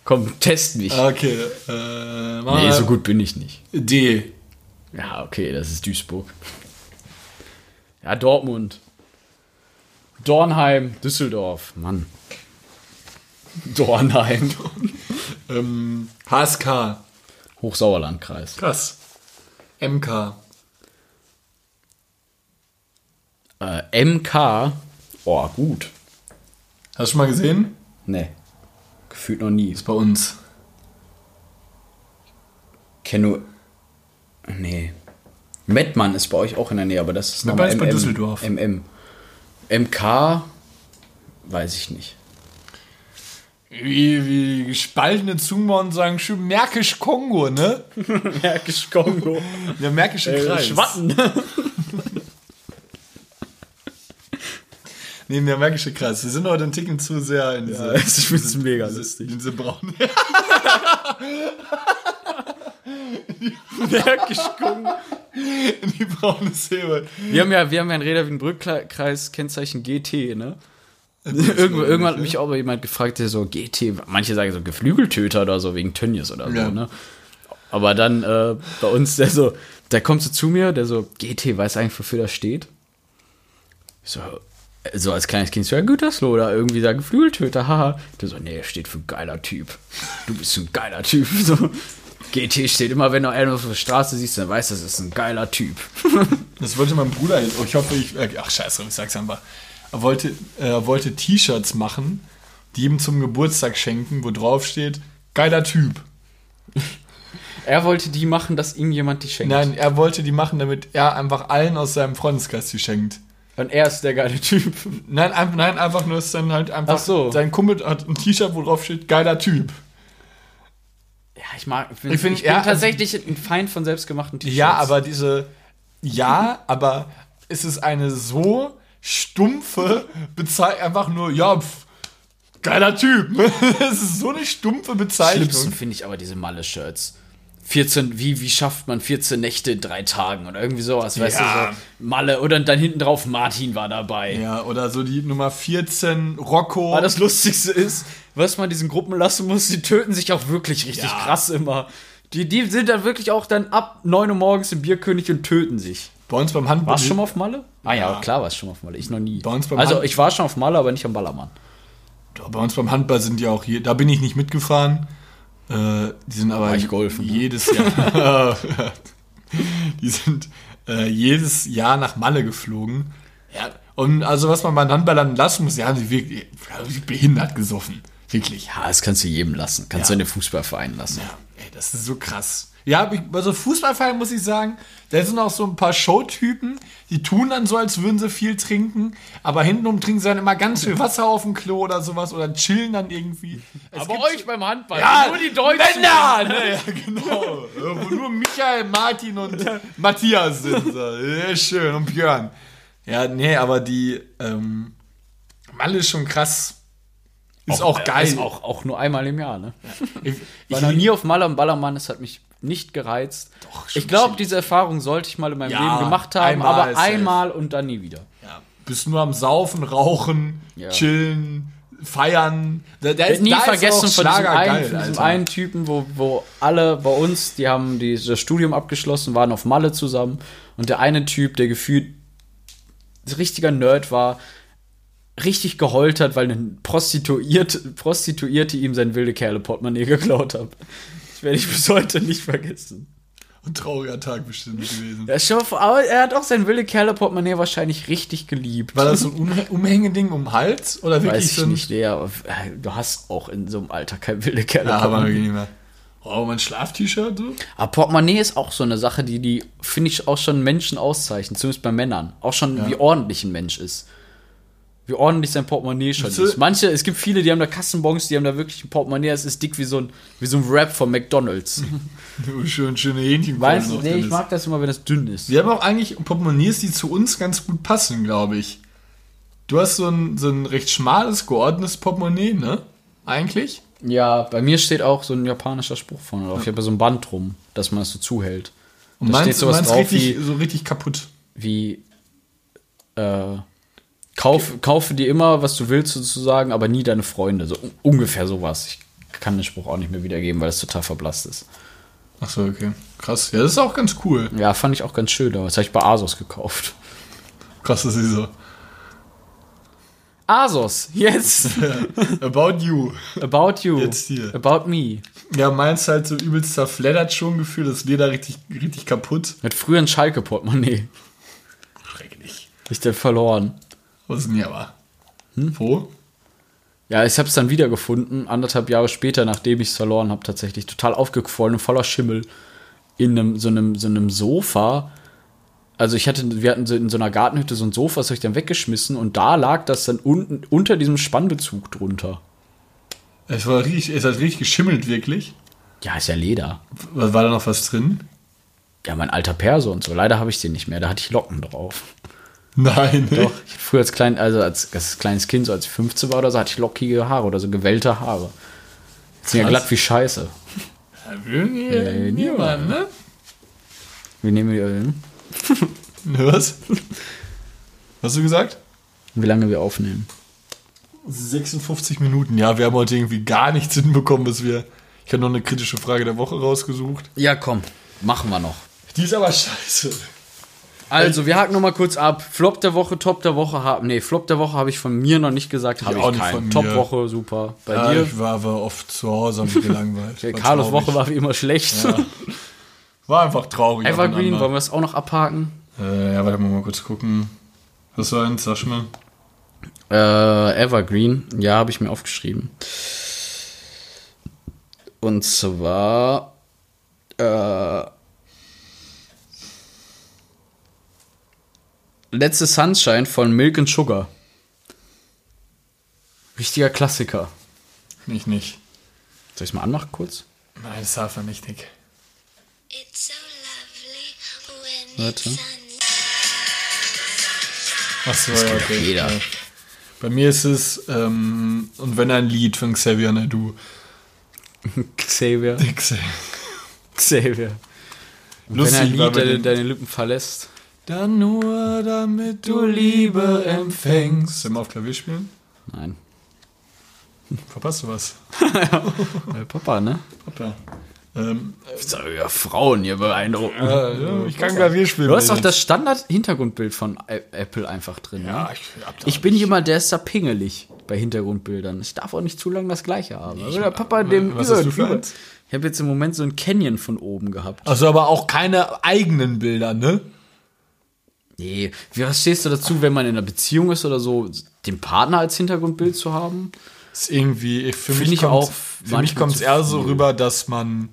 Komm, test mich. Okay. Äh, nee, so gut bin ich nicht. D. Ja, okay, das ist Duisburg. Ja, Dortmund. Dornheim, Düsseldorf. Mann. Dornheim. (laughs) Ähm, HSK. Hochsauerlandkreis. Krass. MK. Äh, MK. Oh, gut. Hast du schon mal gesehen? Nee. Gefühlt noch nie. Ist bei uns. Kenno. Nee. Mettmann ist bei euch auch in der Nähe, aber das ist nochmal ist bei MM. Düsseldorf. MM. MK. Weiß ich nicht. Wie, wie gespaltene Zungen sagen schön Märkisch Kongo, ne? (laughs) Märkisch Kongo. Der Märkische Kreis. Schwatten. (laughs) Nee, der Märkische Kreis. Wir sind heute ein Ticken zu sehr in diese, ich finde es mega lustig. in diese braune. (laughs) (laughs) Märkisch Kongo. in die braune Säbe. Wir haben ja, wir haben ja in Reda Wiedenbrück-Kreis Kennzeichen GT, ne? Irgendwo, irgendwann hat mich auch mal jemand gefragt, der so GT, manche sagen so Geflügeltöter oder so, wegen Tönnies oder so, Ja. ne? Aber dann äh, bei uns, der so, der kommt so zu mir, der so, GT, weiß eigentlich, wofür das steht? Ich so, äh, so als kleines Kind, so, ja, Gütersloh oder irgendwie sagen Geflügeltöter, haha. Der so, nee, steht für geiler Typ. Du bist ein geiler Typ. (laughs) So, GT steht immer, wenn du einen auf der Straße siehst, dann weißt du, das ist ein geiler Typ. (laughs) Das wollte mein Bruder jetzt. Oh, ich hoffe, ich. äh, Ach, scheiße, ich sag's einfach. Er wollte, er wollte T-Shirts machen, die ihm zum Geburtstag schenken, wo drauf steht: geiler Typ. (laughs) Er wollte die machen, dass ihm jemand die schenkt. Nein, er wollte die machen, damit er einfach allen aus seinem Freundeskreis die schenkt. Und er ist der geile Typ. Nein, ein, nein einfach nur ist dann halt einfach. Ach so. Sein Kumpel hat ein T-Shirt, wo drauf steht: geiler Typ. Ja, ich mag. Ich, bin, Ich find, ich bin ja, tatsächlich ein Feind von selbstgemachten T-Shirts. Ja, aber diese. Ja, (laughs) aber es ist eine so stumpfe Bezeichnung. Einfach nur, ja, pf, geiler Typ. (laughs) Es ist so eine stumpfe Bezeichnung. Schlimmsten finde ich aber diese Malle-Shirts. 14, wie, wie schafft man 14 Nächte in drei Tagen oder irgendwie sowas, weißt Ja. du, so Malle oder dann hinten drauf Martin war dabei. Ja, oder so die Nummer 14, Rocco. Aber das Lustigste ist, was man diesen Gruppen lassen muss, die töten sich auch wirklich richtig Ja. krass immer. Die, die sind dann wirklich auch dann ab 9 Uhr morgens im Bierkönig und töten sich. bei uns beim Handball. Warst du schon mal auf Malle? Ah ja, Ja. klar warst du schon mal auf Malle. Ich noch nie. Bei uns beim also Hand- ich war schon auf Malle, aber nicht am Ballermann. Bei uns beim Handball sind die auch hier. Da bin ich nicht mitgefahren. Äh, die sind aber golfen, ne? jedes Jahr. (laughs) die sind äh, jedes Jahr nach Malle geflogen. Ja, und also was man bei den Handballern lassen muss, die haben sie wirklich wirklich behindert gesoffen. Wirklich. Ja, das kannst du jedem lassen. Kannst Ja. du in den Fußballverein lassen. Ja, ey, das ist so krass. Ja, aber ich- bei so Fußballvereinen muss ich sagen, da sind auch so ein paar Showtypen, die tun dann so, als würden sie viel trinken, aber hintenrum trinken sie dann immer ganz viel Wasser auf dem Klo oder sowas oder chillen dann irgendwie. Es Aber euch beim Handball, ja, nur die Deutschen. Männer! Ne, ja, genau. Wo nur Michael, Martin und Matthias sind. So. Ja, schön. Und Björn. Ja, nee, aber die ähm, Malle ist schon krass. Ist auch, geil. Ist auch, auch nur einmal im Jahr, ne? ich Ich war noch nie auf Malle am Ballermann, es hat mich nicht gereizt. Doch, ich glaube, diese Erfahrung sollte ich mal in meinem Ja, Leben gemacht haben, einmal aber ist safe. einmal und dann nie wieder. Ja. Bist nur am Saufen, Rauchen, Ja. chillen, feiern. Da, da werd nie da ist vergessen auch von diesem, einen, geil, von diesem einen Typen, wo, wo alle bei uns, die haben die, das Studium abgeschlossen, waren auf Malle zusammen. Und der eine Typ, der gefühlt ein richtiger Nerd war, richtig geheult hat, weil eine Prostituierte, Prostituierte ihm sein wilde Kerle-Portemonnaie geklaut hat. Das werde ich bis heute nicht vergessen. Ein trauriger Tag bestimmt gewesen. Ja, schau, aber er hat auch sein wilde Kerle-Portemonnaie wahrscheinlich richtig geliebt. War das so ein Umh- Umhängeding um den Hals? Oder wirklich Weiß ich ein nicht, der, äh, du hast auch in so einem Alter kein wilde Ja, Kerle-Portemonnaie. aber nicht mehr. Oh, mein Schlaf-T-Shirt so? Aber Portemonnaie ist auch so eine Sache, die, die finde ich auch schon Menschen auszeichnet, zumindest bei Männern. Auch schon, wie ordentlich ein Mensch ist. Wie ordentlich sein Portemonnaie schon ist. Manche, es gibt viele, die haben da Kassenbons, die haben da wirklich ein Portemonnaie, es ist dick wie so ein, wie so ein Wrap von McDonalds. (laughs) Du schön, schöne Hähnchen. weißt du, nee, ich mag das immer, wenn das dünn ist. Wir haben auch eigentlich Portemonnaies, die zu uns ganz gut passen, glaube ich. Du hast so ein, so ein recht schmales, geordnetes Portemonnaie, ne? Eigentlich? Ja, bei mir steht auch so ein japanischer Spruch vorne drauf. Ich habe ja so ein Band drum, dass man es so zuhält. Und Da meins, steht sowas meins drauf richtig, wie- so richtig kaputt. Wie, äh, kauf, kaufe dir immer, was du willst sozusagen, aber nie deine Freunde. So un- ungefähr sowas. Ich kann den Spruch auch nicht mehr wiedergeben, weil es total verblasst ist. Ach so, okay. Krass. Ja, das ist auch ganz cool. Ja, fand ich auch ganz schön, aber das habe ich bei Asos gekauft. Krass, das ist so. Asos, jetzt. (laughs) About you. About you. Jetzt hier. About me. Ja, meins halt so übelst zerfleddert schon Gefühl, das Leder richtig, richtig kaputt. Mit früher ein Schalke-Portemonnaie. Schrecklich. Ich dann verloren. Was ist denn hier aber? Hm? Wo? Ja, ich habe es dann wiedergefunden, anderthalb Jahre später, nachdem ich es verloren habe, tatsächlich total aufgequollen und voller Schimmel in einem, so, einem, so einem Sofa. Also ich hatte, wir hatten so in so einer Gartenhütte so ein Sofa, das habe ich dann weggeschmissen und da lag das dann unten unter diesem Spannbezug drunter. Es war richtig, es hat richtig geschimmelt, wirklich. Ja, ist ja Leder. Was war da noch was drin? Ja, mein alter Perso und so. Leider habe ich den nicht mehr, da hatte ich Locken drauf. Nein. Doch, früher als klein, also als, als kleines Kind, so als ich 15 war oder so, hatte ich lockige Haare oder so gewellte Haare. Jetzt sind ja glatt wie Scheiße. Ja, irgendwie Ja, niemand, ne? Wie nehmen wir den? Was? Was hast du gesagt? Wie lange wir aufnehmen? 56 Minuten. Ja, wir haben heute irgendwie gar nichts hinbekommen, bis wir. Ich habe noch eine kritische Frage der Woche rausgesucht. Ja, komm, machen wir noch. Die ist aber scheiße. Also, wir haken noch mal kurz ab. Flop der Woche, Top der Woche haben. Nee, Flop der Woche habe ich von mir noch nicht gesagt, habe ich auch nicht keinen. von mir. Top Woche, super. Bei Ja, dir? ich war aber oft zu Hause und gelangweilt. (laughs) War Carlos. Woche war wie immer schlecht. Ja. War einfach traurig. (laughs) Evergreen, wollen wir es auch noch abhaken? Äh, ja, warte mal, mal kurz gucken. Hast du eins? Sag mal. Äh, Evergreen, ja, habe ich mir aufgeschrieben. Und zwar äh, Letzte Sunshine von Milk and Sugar. Richtiger Klassiker. Nicht, nicht. Soll ich es mal anmachen kurz? Nein, das darf er nicht, Nick. It's so lovely when Warte. Achso, ja, okay. jeder. Ja. Bei mir ist es, ähm, und wenn ein Lied von Xavier Naidu. (laughs) Xavier. Xavier. Xavier. Lustig wenn ein war Lied deine, deine Lippen verlässt. Dann nur damit du Liebe empfängst. Sollen wir auf Klavier spielen? Nein. (laughs) Verpasst du was? (laughs) Äh, Papa, ne? Papa. Ähm, So, ja, Frauen hier beeindrucken. äh, ja, ich kann Klavier spielen. Du hast ich- das Standard-Hintergrundbild von Apple einfach drin. Ja, ne? ich hab da Ich bin jemand, der ist da pingelig bei Hintergrundbildern. Ich darf auch nicht zu lange das gleiche haben. Also der Papa dem was über- hast du für? Ich habe jetzt im Moment so ein Canyon von oben gehabt. Also aber auch keine eigenen Bilder, ne? Nee, wie was stehst du dazu, wenn man in einer Beziehung ist oder so, den Partner als Hintergrundbild zu haben? Ist irgendwie, für Find mich ich kommt für mich kommt es eher so rüber, dass man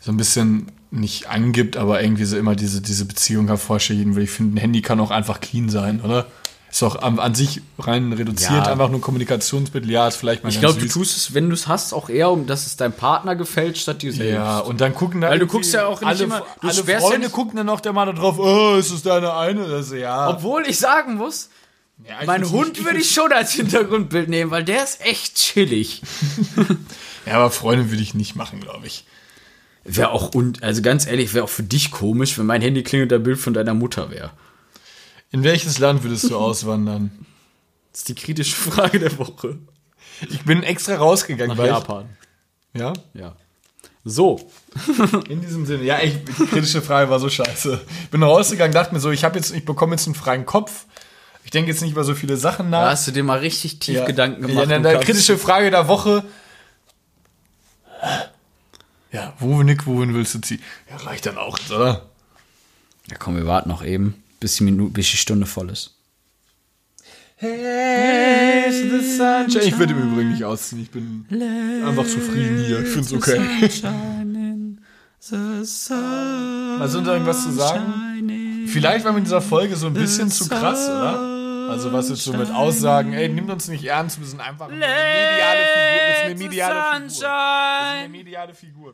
so ein bisschen nicht angibt, aber irgendwie so immer diese, diese Beziehung hervorstellen will. Ich finde, ein Handy kann auch einfach clean sein, oder? Ist auch an, an sich rein reduziert, Ja. einfach nur Kommunikationsmittel. Ja, ist vielleicht mal Ich glaube, du tust es, wenn du es hast, auch eher, um dass es deinem Partner gefällt, statt dir selbst. Ja, und dann gucken da Weil du guckst ja auch nicht alle, immer- du alle ja Freunde nicht- gucken dann auch der mal da drauf, oh, ist das deine eine? Das, ist, ja. Obwohl ich sagen muss, ja mein Hund würde ich schon als Hintergrundbild nehmen, weil der ist echt chillig. (laughs) Ja, aber Freunde würde ich nicht machen, glaube ich. Wäre auch, und, also ganz ehrlich, wäre auch für dich komisch, wenn mein Handy klingelt, der Bild von deiner Mutter wäre. In welches Land würdest du auswandern? Das ist die kritische Frage der Woche. Ich bin extra rausgegangen, Nach Japan. Ich, ja, Ja. So. (laughs) in diesem Sinne. Ja, echt, die kritische Frage war so scheiße. Ich bin rausgegangen, dachte mir so, ich habe jetzt, ich bekomme jetzt einen freien Kopf. Ich denke jetzt nicht über so viele Sachen nach. Da hast du dir mal richtig tief ja. Gedanken Ja, gemacht. dann und der kritische Frage der Woche. Ja, wo, Nick, wohin willst du ziehen? Ja, reicht dann auch, oder? Ja, komm, wir warten noch eben, bis die, Minute, bis die Stunde voll ist. Hey, the sunshine. Ich würde im Übrigen nicht ausziehen. Ich bin einfach zufrieden hier. Ich finde es okay. Also, uns irgendwas zu sagen? Vielleicht war mit dieser Folge so ein bisschen zu krass, oder? Also, was jetzt so mit Aussagen, ey, nimmt uns nicht ernst, wir sind einfach eine mediale Figur. Wir sind eine mediale Figur. Wir sind eine mediale Figur.